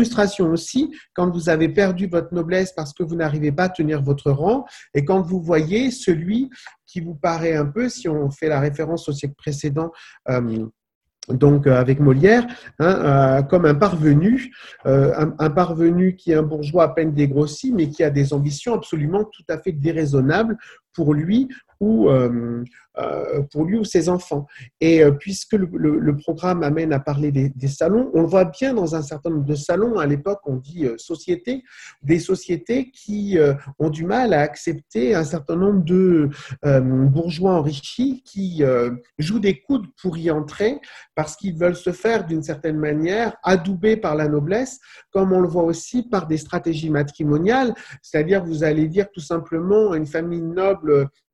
Frustration aussi quand vous avez perdu votre noblesse parce que vous n'arrivez pas à tenir votre rang et quand vous voyez celui qui vous paraît un peu, si on fait la référence au siècle précédent, euh, donc euh, avec Molière, hein, euh, comme un parvenu, un, parvenu qui est un bourgeois à peine dégrossi, mais qui a des ambitions absolument tout à fait déraisonnables pour lui ou euh, pour lui ou ses enfants. Et euh, puisque le, programme amène à parler des, salons, on le voit bien dans un certain nombre de salons, à l'époque on dit euh, sociétés, des sociétés qui ont du mal à accepter un certain nombre de bourgeois enrichis qui jouent des coudes pour y entrer parce qu'ils veulent se faire d'une certaine manière adouber par la noblesse, comme on le voit aussi par des stratégies matrimoniales, c'est-à-dire vous allez dire tout simplement une famille noble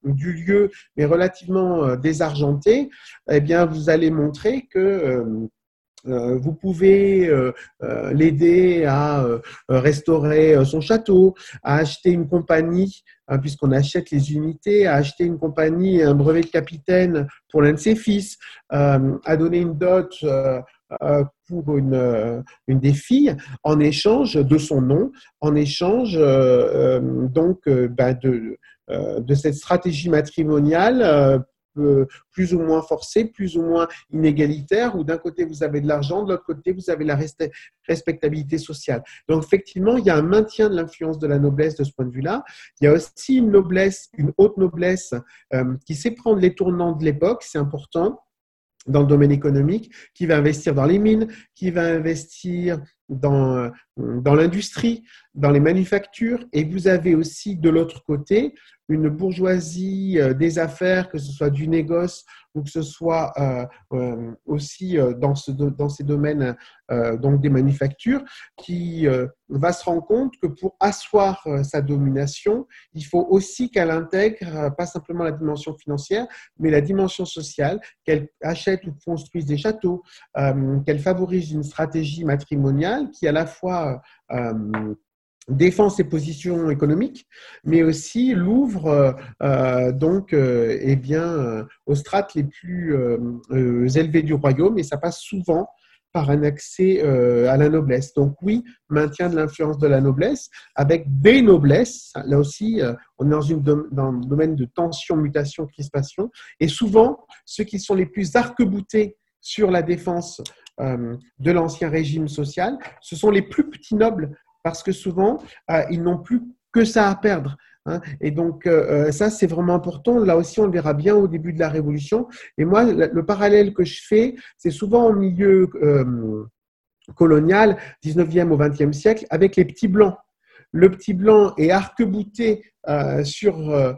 du lieu, mais relativement euh, désargenté, eh bien, vous allez montrer que euh, euh, vous pouvez l'aider à restaurer son château, à acheter une compagnie, hein, puisqu'on achète les unités, à acheter une compagnie un brevet de capitaine pour l'un de ses fils, à donner une dot pour une, une, des filles en échange de son nom, en échange donc bah, de, euh, de cette stratégie matrimoniale euh, plus ou moins forcée, plus ou moins inégalitaire, où d'un côté vous avez de l'argent, de l'autre côté vous avez la respectabilité sociale. Donc effectivement, il y a un maintien de l'influence de la noblesse de ce point de vue-là. Il y a aussi une noblesse, une haute noblesse euh, qui sait prendre les tournants de l'époque, c'est important dans le domaine économique, qui va investir dans les mines, qui va investir dans, dans l'industrie, dans les manufactures. Et vous avez aussi de l'autre côté une bourgeoisie euh, des affaires, que ce soit du négoce ou que ce soit euh, euh, aussi dans, ce, dans ces domaines donc des manufactures, qui va se rendre compte que pour asseoir sa domination, il faut aussi qu'elle intègre pas simplement la dimension financière, mais la dimension sociale, qu'elle achète ou construise des châteaux, qu'elle favorise une stratégie matrimoniale qui à la fois défend ses positions économiques, mais aussi l'ouvre euh, euh, donc euh, eh bien aux strates les plus élevées du royaume, et ça passe souvent par un accès à la noblesse. Donc oui, maintien de l'influence de la noblesse avec des noblesses. Là aussi, on est dans, une, dans un domaine de tension, mutation, crispation, et souvent ceux qui sont les plus arc-boutés sur la défense de l'ancien régime social, ce sont les plus petits nobles parce que souvent, euh, ils n'ont plus que ça à perdre. Hein. Et donc, euh, euh, ça, c'est vraiment important. Là aussi, on le verra bien au début de la Révolution. Et moi, le, parallèle que je fais, c'est souvent au milieu colonial, 19e au 20e siècle, avec les petits blancs. Le petit blanc est arc-bouté sur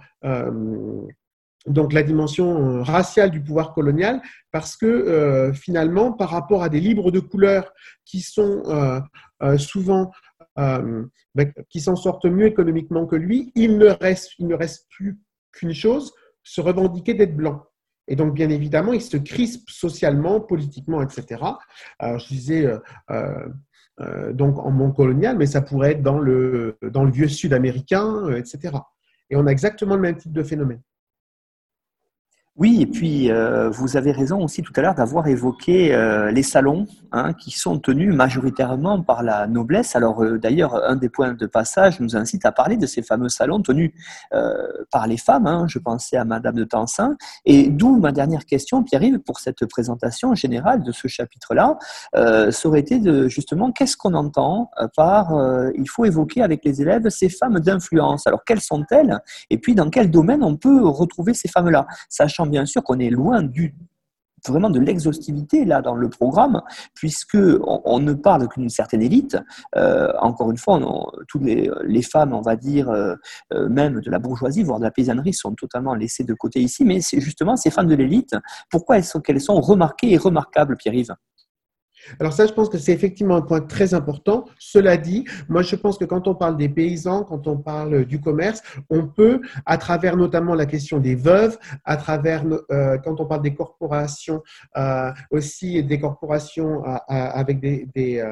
donc la dimension raciale du pouvoir colonial, parce que finalement, par rapport à des libres de couleur qui sont souvent euh, ben, qui s'en sortent mieux économiquement que lui, il ne reste, plus qu'une chose, se revendiquer d'être blanc. Et donc, bien évidemment, il se crispe socialement, politiquement, etc. Alors, je disais, euh, euh, donc en monde colonial, mais ça pourrait être dans le, dans le vieux sud américain, etc. Et on a exactement le même type de phénomène. Oui, et puis euh, vous avez raison aussi tout à l'heure d'avoir évoqué euh, les salons hein, qui sont tenus majoritairement par la noblesse. Alors euh, d'ailleurs, un des points de passage nous incite à parler de ces fameux salons tenus par les femmes. Hein. je pensais à Madame de Tencin. Et d'où ma dernière question, Pierre-Yves, pour cette présentation générale de ce chapitre-là, ça aurait été de justement qu'est-ce qu'on entend par il faut évoquer avec les élèves ces femmes d'influence? Alors quelles sont-elles? Et puis dans quel domaine on peut retrouver ces femmes-là, sachant bien sûr qu'on est loin du vraiment de l'exhaustivité là dans le programme, puisque on, ne parle qu'une certaine élite. Euh, encore une fois, toutes les, femmes, on va dire, euh, euh, même de la bourgeoisie, voire de la paysannerie, sont totalement laissées de côté ici. Mais c'est justement ces femmes de l'élite. Pourquoi est-ce qu'elles sont remarquées et remarquables, Pierre-Yves? Alors ça, je pense que c'est effectivement un point très important. Cela dit, moi, je pense que quand on parle des paysans, quand on parle du commerce, on peut, à travers notamment la question des veuves, à travers, euh, quand on parle des corporations, euh, aussi des corporations euh, avec des, des,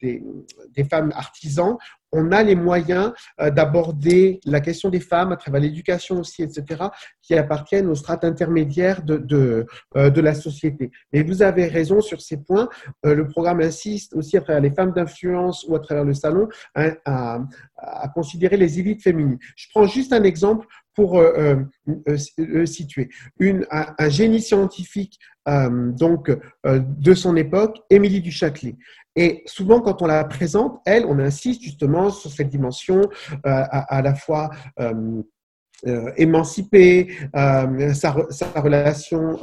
des, femmes artisans, on a les moyens euh, d'aborder la question des femmes à travers l'éducation aussi, etc., qui appartiennent aux strates intermédiaires de, euh, de la société. Et vous avez raison sur ces points. Euh, le programme insiste aussi à travers les femmes d'influence ou à travers le salon hein, à, à, considérer les élites féminines. Je prends juste un exemple pour le situer. Une, un, génie scientifique donc de son époque, Émilie du Châtelet. Et souvent, quand on la présente, elle, on insiste justement sur cette dimension euh, à, la fois euh, euh, émancipée, sa, relation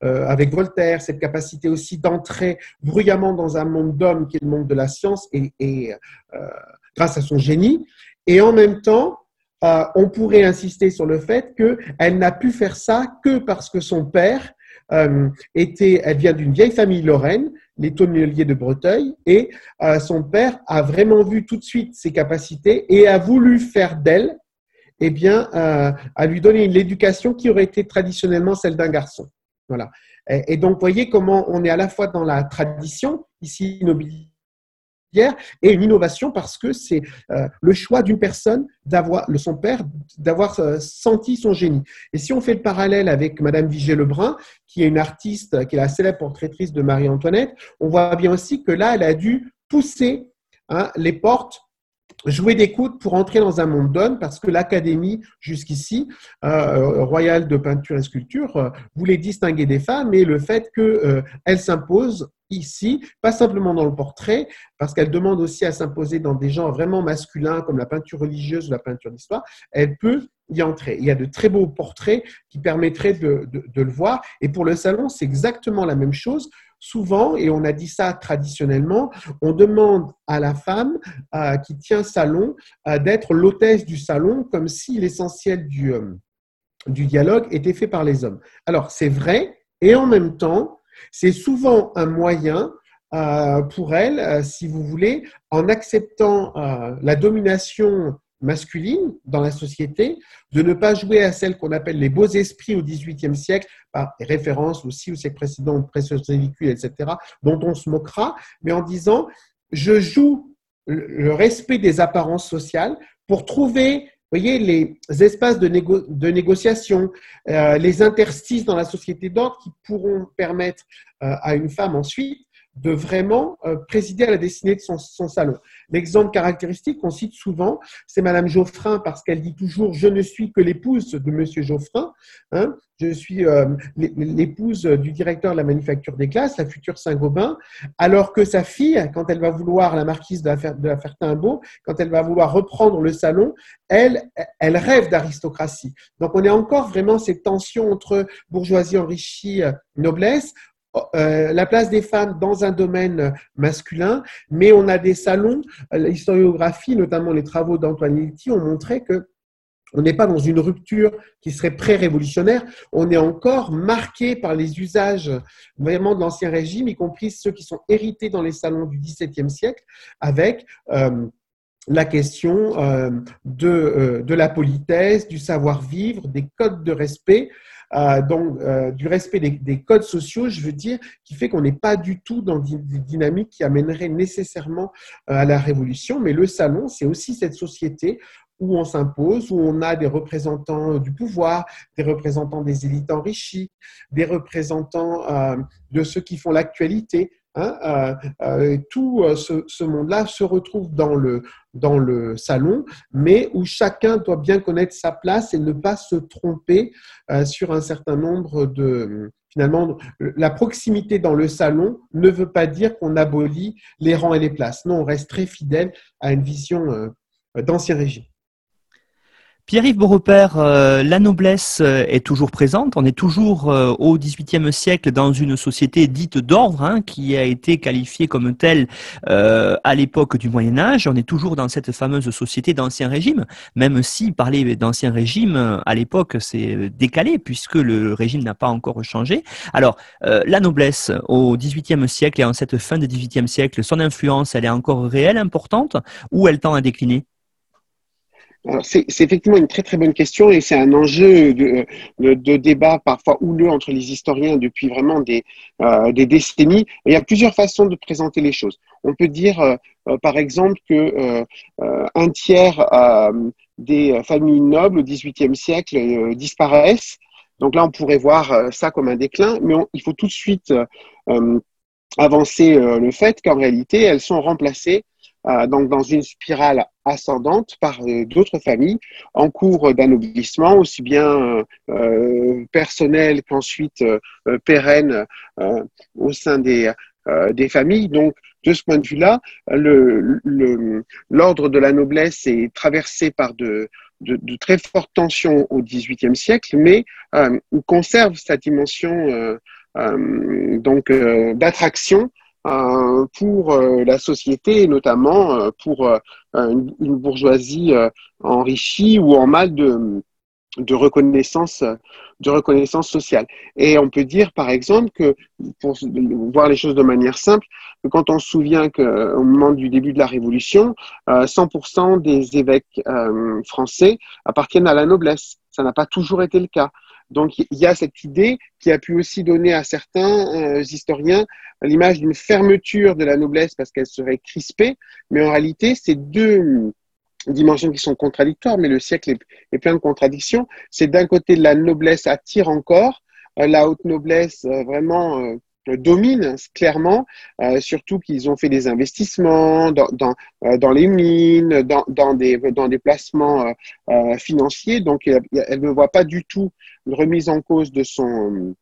avec Voltaire, cette capacité aussi d'entrer bruyamment dans un monde d'hommes qui est le monde de la science et grâce à son génie. Et en même temps, on pourrait insister sur le fait qu'elle n'a pu faire ça que parce que son père était, elle vient d'une vieille famille lorraine, les tonneliers de Breteuil, et euh, son père a vraiment vu tout de suite ses capacités et a voulu faire d'elle, eh bien, euh, à lui donner l'éducation qui aurait été traditionnellement celle d'un garçon. Voilà. Et, donc, voyez comment on est à la fois dans la tradition, ici et une innovation parce que c'est euh, le choix d'une personne d'avoir, son père, d'avoir euh, senti son génie. Et si on fait le parallèle avec Madame Vigée-Lebrun, qui est une artiste, qui est la célèbre portraitrice de Marie-Antoinette, on voit bien aussi que là, elle a dû pousser hein, les portes jouer des coudes pour entrer dans un monde d'hommes parce que l'Académie, jusqu'ici, euh, royale de peinture et sculpture, euh, voulait distinguer des femmes et le fait qu'elle euh, s'impose ici, pas simplement dans le portrait, parce qu'elle demande aussi à s'imposer dans des genres vraiment masculins comme la peinture religieuse ou la peinture d'histoire, elle peut y entrer. Il y a de très beaux portraits qui permettraient de, le voir. Et pour le salon, c'est exactement la même chose souvent, et on a dit ça traditionnellement, on demande à la femme euh, qui tient salon euh, d'être l'hôtesse du salon, comme si l'essentiel euh, du dialogue était fait par les hommes. Alors, c'est vrai, et en même temps, c'est souvent un moyen pour elle, si vous voulez, en acceptant la domination masculine dans la société, de ne pas jouer à celle qu'on appelle les beaux esprits au XVIIIe siècle, par référence aussi au siècle précédent, précieuses ridicules, etc., dont on se moquera, mais en disant, je joue le respect des apparences sociales pour trouver voyez, les espaces de, de négociation, euh, les interstices dans la société d'ordre qui pourront permettre euh, à une femme ensuite de vraiment euh, présider à la destinée de son, salon. L'exemple caractéristique qu'on cite souvent, c'est Madame Geoffrin parce qu'elle dit toujours je ne suis que l'épouse de Monsieur Geoffrin. Hein. je suis euh, l'épouse du directeur de la manufacture des classes, la future Saint-Gobain, alors que sa fille, quand elle va vouloir, la marquise de la, de quand elle va vouloir reprendre le salon, elle, elle rêve d'aristocratie. Donc on est encore vraiment cette tension entre bourgeoisie enrichie, euh, noblesse, euh, la place des femmes dans un domaine masculin, mais on a des salons, euh, l'historiographie, notamment les travaux d'Antoine Litti, ont montré que on n'est pas dans une rupture qui serait pré-révolutionnaire, on est encore marqué par les usages vraiment de l'Ancien Régime, y compris ceux qui sont hérités dans les salons du XVIIe siècle, avec euh, la question de, de la politesse, du savoir-vivre, des codes de respect, euh, donc euh, du respect des, codes sociaux, je veux dire, qui fait qu'on n'est pas du tout dans des dynamiques qui amèneraient nécessairement euh, à la révolution. Mais le salon, c'est aussi cette société où on s'impose, où on a des représentants du pouvoir, des représentants des élites enrichies, des représentants de ceux qui font l'actualité, Hein, euh, euh, tout euh, ce, monde-là se retrouve dans le, dans le salon, mais où chacun doit bien connaître sa place et ne pas se tromper sur un certain nombre de... Finalement, la proximité dans le salon ne veut pas dire qu'on abolit les rangs et les places. Non, on reste très fidèle à une vision d'ancien régime. Pierre-Yves Beaurepaire, euh, la noblesse euh, est toujours présente. On est toujours euh, au XVIIIe siècle dans une société dite d'ordre, hein, qui a été qualifiée comme telle à l'époque du Moyen Âge. On est toujours dans cette fameuse société d'ancien régime, même si parler d'ancien régime à l'époque c'est décalé puisque le régime n'a pas encore changé. Alors la noblesse au XVIIIe siècle et en cette fin du XVIIIe siècle, son influence, elle est encore réelle, importante, ou elle tend à décliner? C'est effectivement une très très bonne question et c'est un enjeu de, débat parfois houleux entre les historiens depuis vraiment des, euh, décennies. il y a plusieurs façons de présenter les choses. On peut dire euh, euh, par exemple que un tiers des familles nobles au XVIIIe siècle disparaissent. Donc là, on pourrait voir ça comme un déclin, mais il faut tout de suite avancer le fait qu'en réalité, elles sont remplacées donc dans une spirale ascendante par euh, d'autres familles en cours d'anoblissement, aussi bien euh, personnel qu'ensuite pérenne au sein des, des familles. Donc, de ce point de vue-là, l'ordre de la noblesse est traversé par de, de, très fortes tensions au XVIIIe siècle, mais euh, conserve sa dimension d'attraction euh, pour euh, la société notamment euh, pour une, bourgeoisie enrichie ou en mal de, reconnaissance sociale. Et on peut dire, par exemple, que pour voir les choses de manière simple, quand on se souvient qu'au moment du début de la Révolution, 100% des évêques français appartiennent à la noblesse. Ça n'a pas toujours été le cas. Donc il y a cette idée qui a pu aussi donner à certains euh, historiens l'image d'une fermeture de la noblesse parce qu'elle serait crispée, mais en réalité c'est deux dimensions qui sont contradictoires, mais le siècle est, plein de contradictions. C'est d'un côté la noblesse attire encore, euh, la haute noblesse euh, vraiment domine clairement, euh, surtout qu'ils ont fait des investissements dans, dans, euh, dans les mines, dans, dans, des, dans des placements euh, financiers. Donc, elle, elle, ne voit pas du tout une remise en cause de son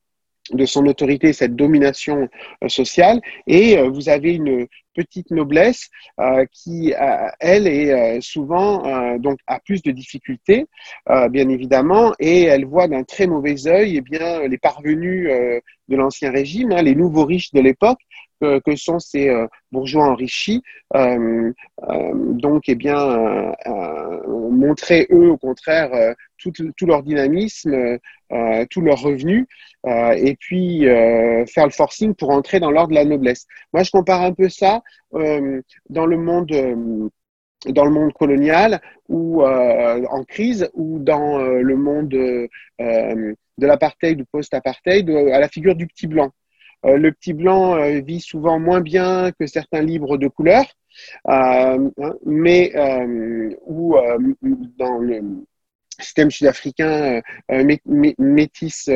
de son autorité, cette domination sociale, et vous avez une petite noblesse qui, elle, est souvent donc a plus de difficultés, bien évidemment, et elle voit d'un très mauvais œil, eh bien, les parvenus de l'ancien régime, hein, les nouveaux riches de l'époque, que, sont ces euh, bourgeois enrichis, euh, euh, donc, eh bien, montrer eux, au contraire, tout, leur dynamisme, tous leurs revenus, et puis faire le forcing pour entrer dans l'ordre de la noblesse. Moi, je compare un peu ça dans le monde dans le monde colonial ou en crise ou dans le monde de l'apartheid ou post-apartheid à la figure du petit blanc. Euh, le petit blanc euh, vit souvent moins bien que certains livres de couleur, euh, hein, mais ou dans le système sud-africain métis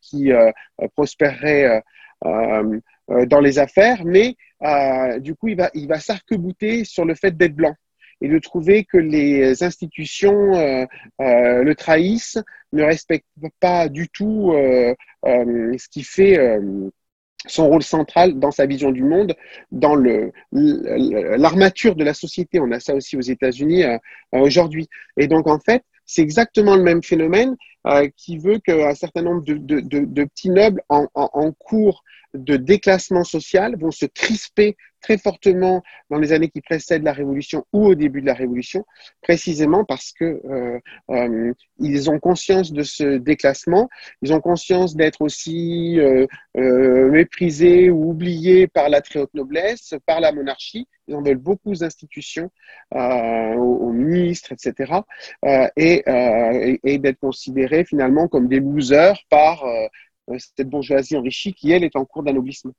qui prospérerait dans les affaires, mais du coup, il va, il va s'arc-bouter sur le fait d'être blanc et de trouver que les institutions le trahissent, ne respectent pas du tout ce qui fait son rôle central dans sa vision du monde, dans l'armature de la société. On a ça aussi aux États-Unis euh, euh, aujourd'hui. Et donc en fait, c'est exactement le même phénomène euh, qui veut qu'un certain nombre de, petits nobles en, cours de déclassement social vont se crisper très fortement dans les années qui précèdent la Révolution ou au début de la Révolution, précisément parce que euh, euh, ils ont conscience de ce déclassement, ils ont conscience d'être aussi euh, euh méprisés ou oubliés par la très haute noblesse, par la monarchie. Ils en veulent beaucoup d'institutions, euh, aux, ministres, etc. et, et, et d'être considérés finalement comme des losers par cette bourgeoisie enrichie qui, elle, est en cours d'anoblissement.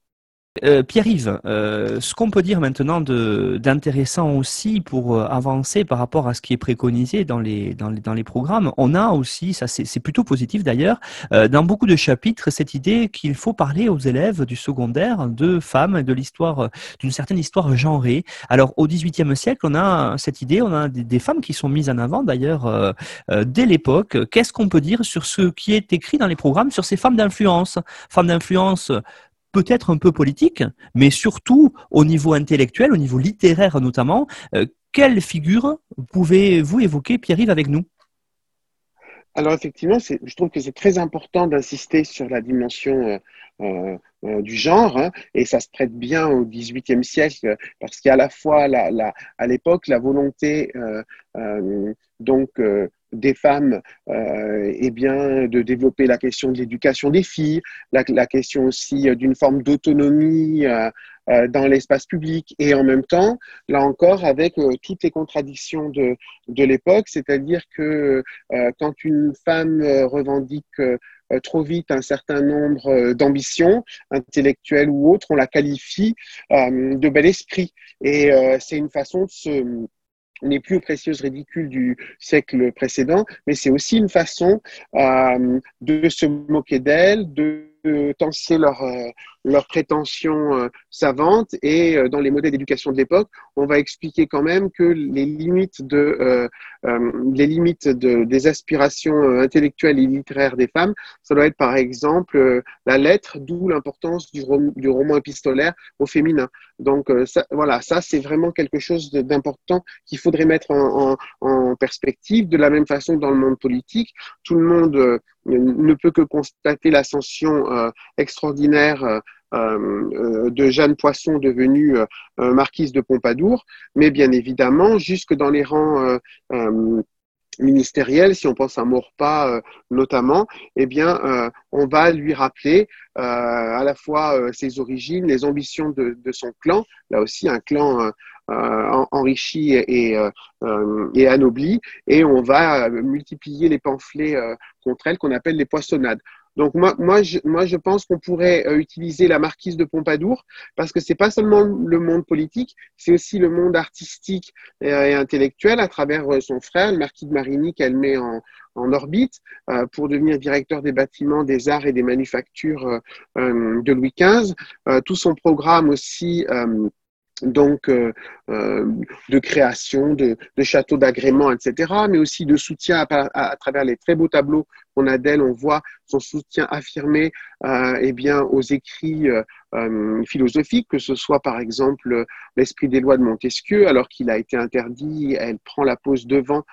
Euh, Pierre-Yves, euh, ce qu'on peut dire maintenant d'intéressant aussi pour euh, avancer par rapport à ce qui est préconisé dans les, programmes, on a aussi, ça c'est plutôt positif d'ailleurs, dans beaucoup de chapitres, cette idée qu'il faut parler aux élèves du secondaire de femmes de l'histoire, d'une certaine histoire genrée. Alors au XVIIIe siècle, on a cette idée, on a des femmes qui sont mises en avant d'ailleurs dès l'époque. Qu'est-ce qu'on peut dire sur ce qui est écrit dans les programmes sur ces femmes d'influence? Femmes d'influence peut-être un peu politique, mais surtout au niveau intellectuel, au niveau littéraire notamment. Euh, quelle figure pouvez-vous évoquer, Pierre-Yves, avec nous? Alors effectivement, je trouve que c'est très important d'insister sur la dimension euh, euh, du genre, hein, et ça se prête bien au XVIIIe siècle parce qu'il y a à la fois la, à l'époque la volonté donc des femmes euh, eh bien, de développer la question de l'éducation des filles, la, la question aussi d'une forme d'autonomie dans l'espace public et en même temps, là encore, avec toutes les contradictions de, de l'époque, c'est-à-dire que quand une femme revendique euh, trop vite un certain nombre euh, d'ambitions intellectuelles ou autres, on la qualifie euh, de bel esprit. Et c'est une façon de se n'est plus précieuses ridicules du siècle précédent, mais c'est aussi une façon de se moquer d'elle, de tenser leur, euh, leurs prétentions euh, savantes et euh, dans les modèles d'éducation de l'époque, on va expliquer quand même que les limites, de, les limites de, des aspirations intellectuelles et littéraires des femmes, ça doit être par exemple la lettre, d'où l'importance du, du, roman épistolaire au féminin. Donc voilà, ça c'est vraiment quelque chose d'important qu'il faudrait mettre en, en, perspective. De la même façon, dans le monde politique, tout le monde ne peut que constater l'ascension euh, extraordinaire euh, euh, de Jeanne Poisson devenue marquise de Pompadour, mais bien évidemment, jusque dans les rangs ministériels, si on pense à Maurepas notamment, eh bien, on va lui rappeler à la fois ses origines, les ambitions de, son clan, là aussi un clan euh, enrichi et, euh, et anobli, et on va multiplier les pamphlets euh, contre elle qu'on appelle les poissonnades. Donc moi, moi, je, moi, je pense qu'on pourrait utiliser la marquise de Pompadour parce que c'est pas seulement le monde politique, c'est aussi le monde artistique et, intellectuel à travers son frère, le marquis de Marigny, qu'elle met en, en orbite pour devenir directeur des bâtiments, des arts et des manufactures de Louis XV. tout son programme aussi donc euh, euh, de création de, de châteaux d'agrément, etc., mais aussi de soutien à, travers les très beaux tableaux qu'on a d'elle. On voit son soutien affirmé euh, eh bien, aux écrits euh, euh, philosophiques, que ce soit par exemple l'esprit des lois de Montesquieu, alors qu'il a été interdit, elle prend la pose devant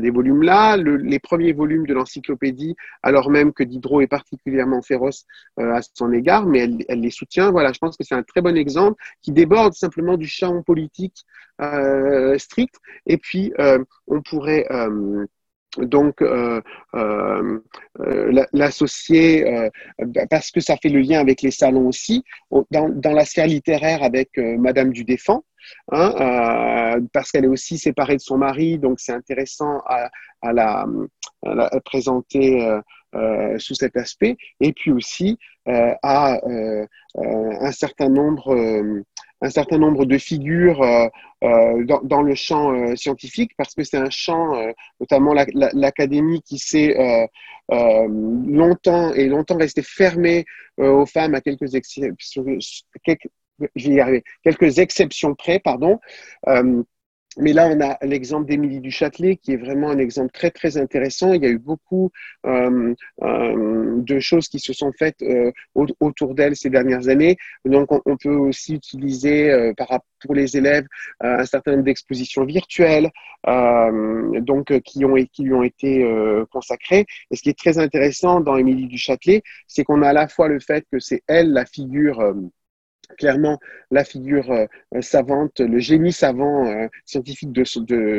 des volumes-là, les premiers volumes de l'encyclopédie, alors même que Diderot est particulièrement féroce à son égard, mais elle, les soutient. Voilà, je pense que c'est un très bon exemple qui déborde simplement du champ politique strict. Et puis, on pourrait donc euh, euh, euh l'associer parce que ça fait le lien avec les salons aussi dans, dans la sphère littéraire avec Madame du Défend hein, parce qu'elle est aussi séparée de son mari donc c'est intéressant à, la, présenter sous cet aspect. Et puis aussi à un certain nombre un certain nombre de figures euh, euh, dans, le champ euh, scientifique parce que c'est un champ, notamment l'académie, qui s'est longtemps et longtemps resté fermé aux femmes à quelques exceptions, quelques, quelques exceptions près, pardon. Mais là, on a l'exemple d'Émilie du Châtelet, qui est vraiment un exemple très, très intéressant. Il y a eu beaucoup euh, euh, de choses qui se sont faites euh, autour d'elle ces dernières années. Donc, on, peut aussi utiliser euh, pour les élèves euh, un certain nombre d'expositions virtuelles donc, qui, ont, qui lui ont été consacrées. Et ce qui est très intéressant dans Émilie du Châtelet, c'est qu'on a à la fois le fait que c'est elle la figure clairement la figure euh, savante, le génie savant euh, scientifique de,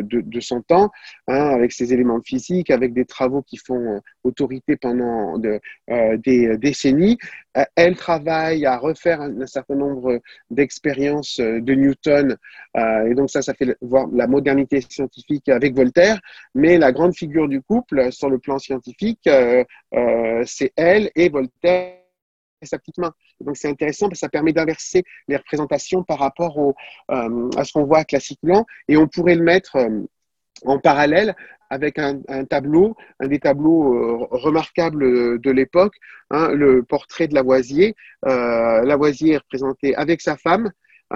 de, de, son temps, hein, avec ses éléments physiques, avec des travaux qui font euh, autorité pendant de, des décennies. elle travaille à refaire un, certain nombre d'expériences de Newton, et donc ça, ça fait voir la modernité scientifique avec Voltaire, mais la grande figure du couple sur le plan scientifique, c'est elle et Voltaire sa petite main. Donc c'est intéressant parce que ça permet d'inverser les représentations par rapport euh, à ce qu'on voit classiquement et on pourrait le mettre euh, en parallèle avec un, tableau, un des tableaux euh, remarquables de l'époque, hein, le portrait de Lavoisier. Lavoisier est représenté avec sa femme,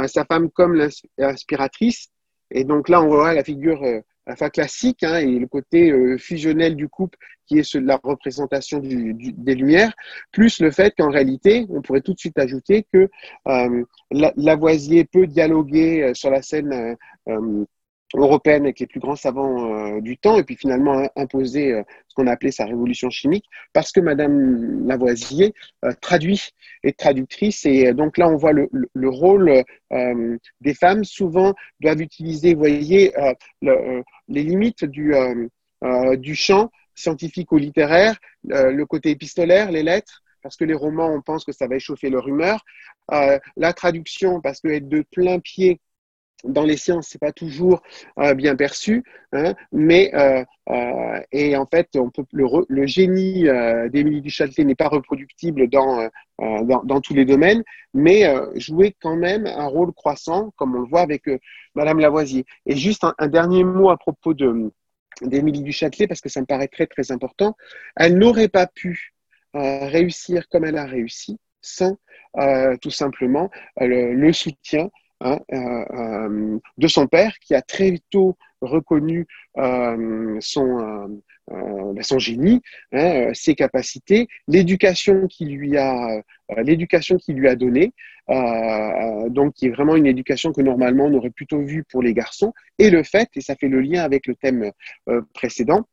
sa femme comme l'inspiratrice. Et donc là, on voit la figure enfin classique hein, et le côté euh, fusionnel du couple qui est la représentation des lumières, plus le fait qu'en réalité, on pourrait tout de suite ajouter que euh, Lavoisier peut dialoguer euh, sur la scène européenne avec les plus grands savants du temps, et puis finalement imposer ce qu'on a appelé sa révolution chimique, parce que Madame Lavoisier traduit, est traductrice, et donc là on voit le, le, rôle des femmes souvent doivent utiliser, vous voyez, les limites du, du champ scientifique ou littéraire, le côté épistolaire, les lettres, parce que les romans, on pense que ça va échauffer leur humeur. Euh, la traduction, parce que être de plein pied dans les sciences, c'est pas toujours euh, bien perçu, hein, mais euh, et en fait, on peut, le, génie d'Émilie du Châtelet n'est pas reproductible dans, dans, tous les domaines, mais jouait quand même un rôle croissant, comme on le voit avec Madame Lavoisier. Et juste un, dernier mot à propos de d'Émilie du Châtelet, parce que ça me paraît très très important. Elle n'aurait pas pu réussir comme elle a réussi sans euh, tout simplement euh, le, soutien hein, euh, de son père qui a très tôt reconnu son, ben, son génie, hein, ses capacités, l'éducation qu'il lui a l'éducation lui a donnée, donc qui est vraiment une éducation que normalement on aurait plutôt vue pour les garçons, et le fait, et ça fait le lien avec le thème précédent,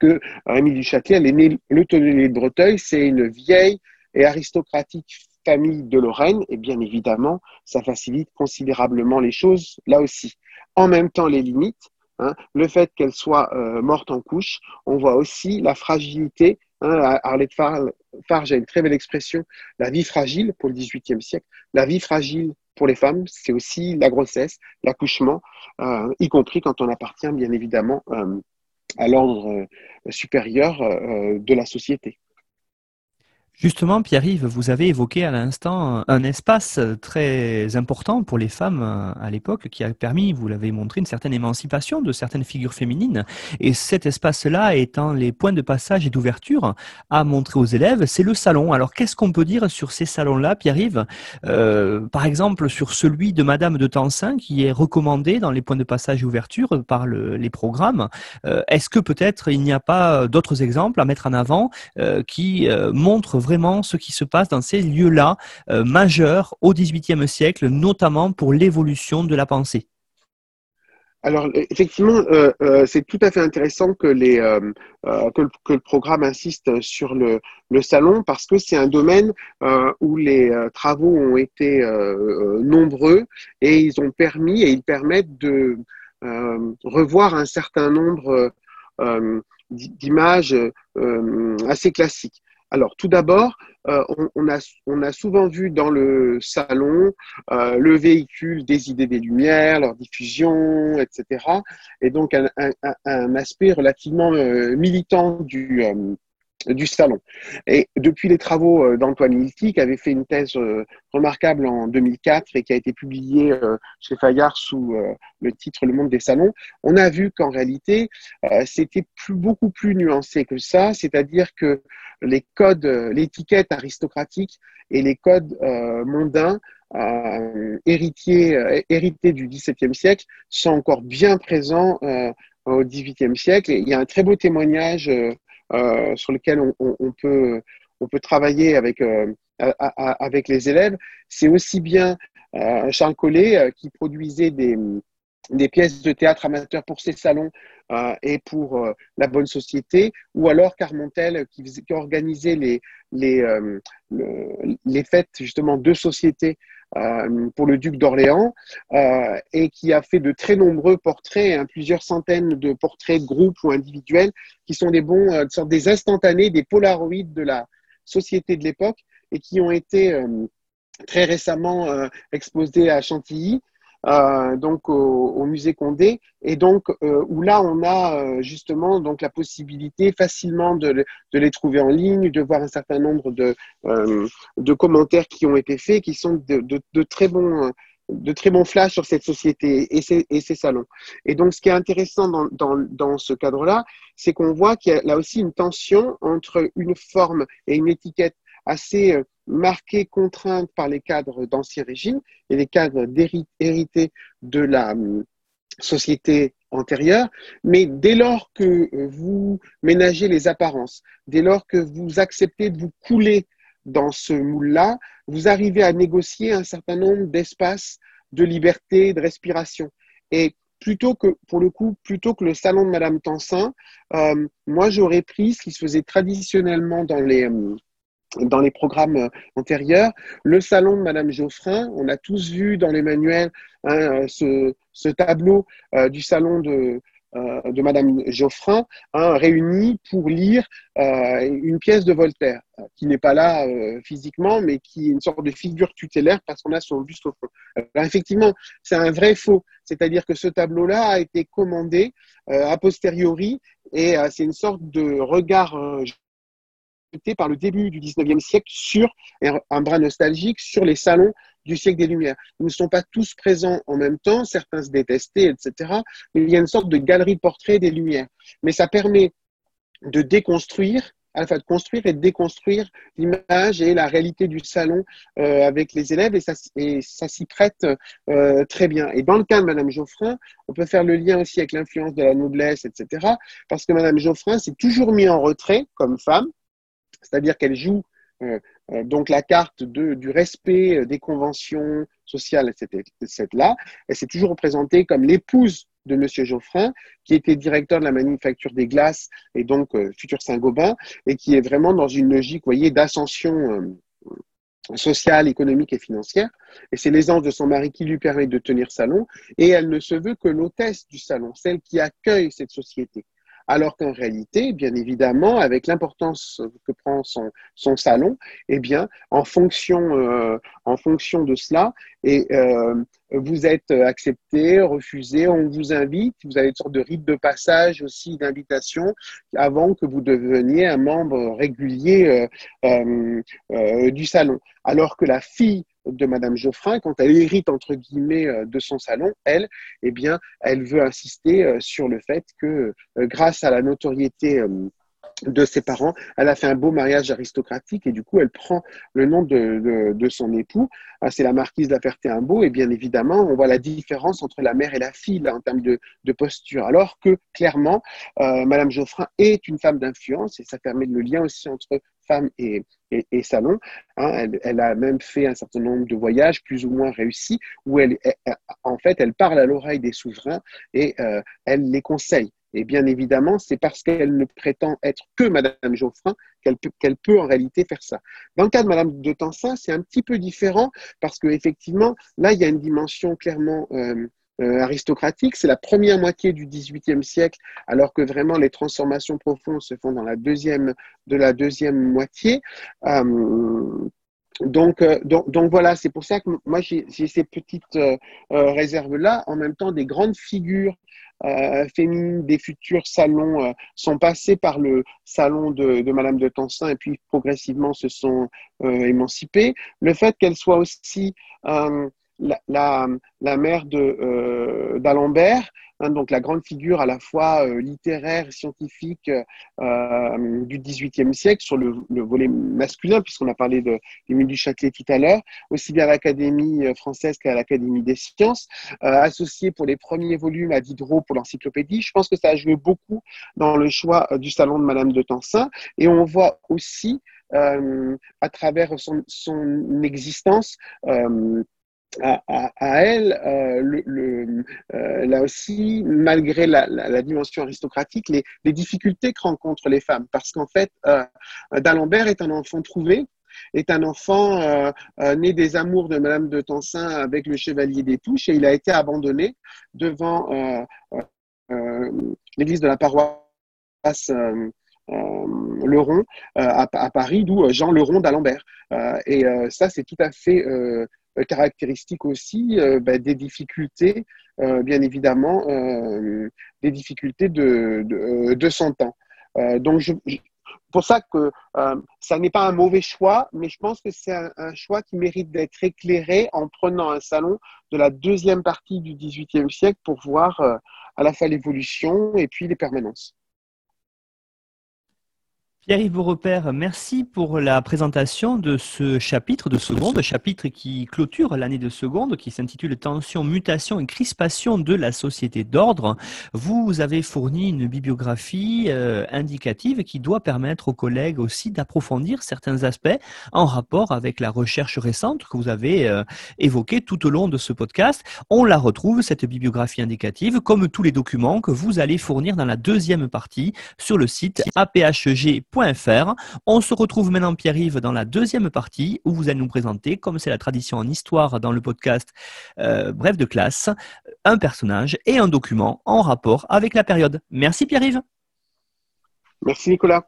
que Rémi du Châtelet, le tonnelier de Breteuil, c'est une vieille et aristocratique famille de Lorraine, et bien évidemment, ça facilite considérablement les choses là aussi. En même temps, les limites, hein, le fait qu'elle soit euh, morte en couche, on voit aussi la fragilité. Hein, Arlette Farge a une très belle expression, la vie fragile pour le XVIIIe siècle. La vie fragile pour les femmes, c'est aussi la grossesse, l'accouchement, euh, y compris quand on appartient bien évidemment euh, à l'ordre supérieur de la société. Justement, Pierre-Yves, vous avez évoqué à l'instant un espace très important pour les femmes euh, à l'époque qui a permis, vous l'avez montré, une certaine émancipation de certaines figures féminines. Et cet espace-là étant les points de passage et d'ouverture à montrer aux élèves, c'est le salon. Alors, qu'est-ce qu'on peut dire sur ces salons-là, Pierre-Yves? Euh, Par exemple, sur celui de Madame de Tencin qui est recommandé dans les points de passage et ouverture par les programmes. Euh, est-ce que peut-être il n'y a pas d'autres exemples à mettre en avant qui montrent vraiment ce qui se passe dans ces lieux-là euh, majeurs au XVIIIe siècle, notamment pour l'évolution de la pensée. Alors effectivement, euh, euh, c'est tout à fait intéressant que, le, programme insiste sur le, le salon parce que c'est un domaine où les travaux ont été nombreux et ils ont permis et ils permettent de revoir un certain nombre d'images assez classiques. Alors, tout d'abord, euh, on, a, souvent vu dans le salon euh, le véhicule des idées des Lumières, leur diffusion, etc. Et donc, un, aspect relativement euh, militant du, du salon. Et depuis les travaux euh, d'Antoine Hilty, qui avait fait une thèse euh, remarquable en 2004 et qui a été publiée euh, chez Fayard sous le titre Le monde des salons, on a vu qu'en réalité, c'était beaucoup plus nuancé que ça, c'est-à-dire que les codes, l'étiquette aristocratique et les codes mondains héritiers, hérités du XVIIe siècle sont encore bien présents au XVIIIe siècle. Et il y a un très beau témoignage euh, sur lequel on, peut, on peut travailler avec, euh, avec les élèves. C'est aussi bien euh, Charles Collet qui produisait des, pièces de théâtre amateurs pour ses salons et pour la bonne société, ou alors Carmontel qui, organisait les, les, les fêtes justement de société euh, pour le duc d'Orléans euh, et qui a fait de très nombreux portraits, hein, plusieurs centaines de portraits de groupes ou individuels qui sont des bons, euh, sortes des instantanés, des polaroïdes de la société de l'époque et qui ont été très récemment exposés à Chantilly euh, donc au, musée Condé, et donc euh, où là on a euh, justement donc la possibilité facilement de, les trouver en ligne, de voir un certain nombre de, commentaires qui ont été faits, qui sont de, très bons de très bons flashs sur cette société et ses, salons. Et donc, ce qui est intéressant dans ce cadre-là, c'est qu'on voit qu'il y a là aussi une tension entre une forme et une étiquette assez marquée, contrainte par les cadres d'Ancien Régime et les cadres hérités de la hum, société antérieure, mais dès lors que vous ménagez les apparences, dès lors que vous acceptez de vous couler dans ce moule-là, vous arrivez à négocier un certain nombre d'espaces de liberté, de respiration. Et plutôt que, pour le coup, plutôt que le salon de Madame Tansin, euh, moi, j'aurais pris ce qui se faisait traditionnellement dans les, euh, dans les programmes antérieurs. Le salon de Madame Geoffrin, on a tous vu dans les manuels hein, ce, ce, tableau du salon de, euh, Madame Geoffrin, hein, réunis pour lire euh, une pièce de Voltaire, euh, qui n'est pas là physiquement, mais qui est une sorte de figure tutélaire parce qu'on a son buste au fond. Effectivement, c'est un vrai faux, c'est-à-dire que ce tableau-là a été commandé a posteriori et c'est une sorte de regard par le début du 19e siècle sur un bras nostalgique sur les salons du siècle des Lumières. Ils ne sont pas tous présents en même temps, certains se détestaient, etc. Mais il y a une sorte de galerie de portraits des Lumières. Mais ça permet de déconstruire, à la fois de construire et de déconstruire l'image et la réalité du salon euh, avec les élèves, et ça, ça s'y prête euh, très bien. Et dans le cas de Madame Geoffrin, on peut faire le lien aussi avec l'influence de la noblesse, etc. Parce que Madame Geoffrin s'est toujours mis en retrait comme femme, c'est-à-dire qu'elle joue euh, euh, donc la carte du respect euh, des conventions sociales, etc. là. Elle s'est toujours représentée comme l'épouse de M. Geoffrin, qui était directeur de la manufacture des glaces et donc futur Saint-Gobain, et qui est vraiment dans une logique, voyez, d'ascension sociale, économique et financière. Et c'est l'aisance de son mari qui lui permet de tenir salon. Et elle ne se veut que l'hôtesse du salon, celle qui accueille cette société alors qu'en réalité, bien évidemment, avec l'importance que prend son, salon, eh bien, en fonction, euh, de cela, et, euh, vous êtes accepté, refusé, on vous invite, vous avez une sorte de rite de passage aussi d'invitation avant que vous deveniez un membre régulier euh, du salon. Alors que la fille de Madame Geoffrin, quand elle hérite entre guillemets euh, de son salon, elle, eh bien, elle veut insister euh, sur le fait que euh, grâce à la notoriété de ses parents. Elle a fait un beau mariage aristocratique et du coup, elle prend le nom de, de, son époux. Ah, c'est la marquise de la et bien évidemment, on voit la différence entre la mère et la fille là, en termes de, de, posture. Alors que clairement, Madame Geoffrin est une femme d'influence et ça permet le lien aussi entre femme et, et, salon. Hein, elle, a même fait un certain nombre de voyages plus ou moins réussis où elle, en fait, elle parle à l'oreille des souverains et euh, elle les conseille. Et bien évidemment, c'est parce qu'elle ne prétend être que Madame Geoffrin qu'elle peut, en réalité faire ça. Dans le cas de Madame de Tansin, c'est un petit peu différent parce qu'effectivement, là, il y a une dimension clairement euh, euh, aristocratique. C'est la première moitié du XVIIIe siècle, alors que vraiment les transformations profondes se font dans la deuxième, de la deuxième moitié. Euh, donc, euh, donc, donc, voilà, c'est pour ça que moi j'ai ces petites réserves-là. En même temps, des grandes figures féminines des futurs salons sont passées par le salon de, Madame de Tencin et puis progressivement se sont émancipées. Le fait qu'elle soit aussi la, la, la mère euh, d'Alembert, hein, donc la grande figure à la fois euh, littéraire, scientifique euh, du XVIIIe siècle sur le, le volet masculin, puisqu'on a parlé de l'Émile du Châtelet tout à l'heure, aussi bien à l'Académie française qu'à l'Académie des sciences, associé pour les premiers volumes à Diderot pour l'encyclopédie. Je pense que ça a joué beaucoup dans le choix du salon de Madame de Tencin, et on voit aussi à travers son, existence à, elle, euh, euh, là aussi, malgré la, dimension aristocratique, les, difficultés que rencontrent les femmes. Parce qu'en fait, euh, d'Alembert est un enfant trouvé, est un enfant né des amours de Madame de Tencin avec le chevalier des Touches et il a été abandonné devant l'église de la paroisse Leron à, à, Paris, d'où Jean Leron d'Alembert. et ça, c'est tout à fait caractéristique aussi euh, ben, des difficultés, euh, bien évidemment, des difficultés de, de, de son temps. donc, pour ça que ça n'est pas un mauvais choix, mais je pense que c'est un, choix qui mérite d'être éclairé en prenant un salon de la deuxième partie du XVIIIe siècle pour voir à la fois l'évolution et puis les permanences. Pierre-Yves Beaurepaire, merci pour la présentation de ce chapitre de seconde, chapitre qui clôture l'année de seconde, qui s'intitule Tension, mutation et crispation de la société d'ordre. Vous avez fourni une bibliographie euh, indicative qui doit permettre aux collègues aussi d'approfondir certains aspects en rapport avec la recherche récente que vous avez euh, évoquée tout au long de ce podcast. On la retrouve, cette bibliographie indicative, comme tous les documents que vous allez fournir dans la deuxième partie sur le site aphg.com on se retrouve maintenant, Pierre-Yves, dans la deuxième partie où vous allez nous présenter, comme c'est la tradition en histoire dans le podcast euh, Bref de classe, un personnage et un document en rapport avec la période. Merci Pierre-Yves. Merci Nicolas.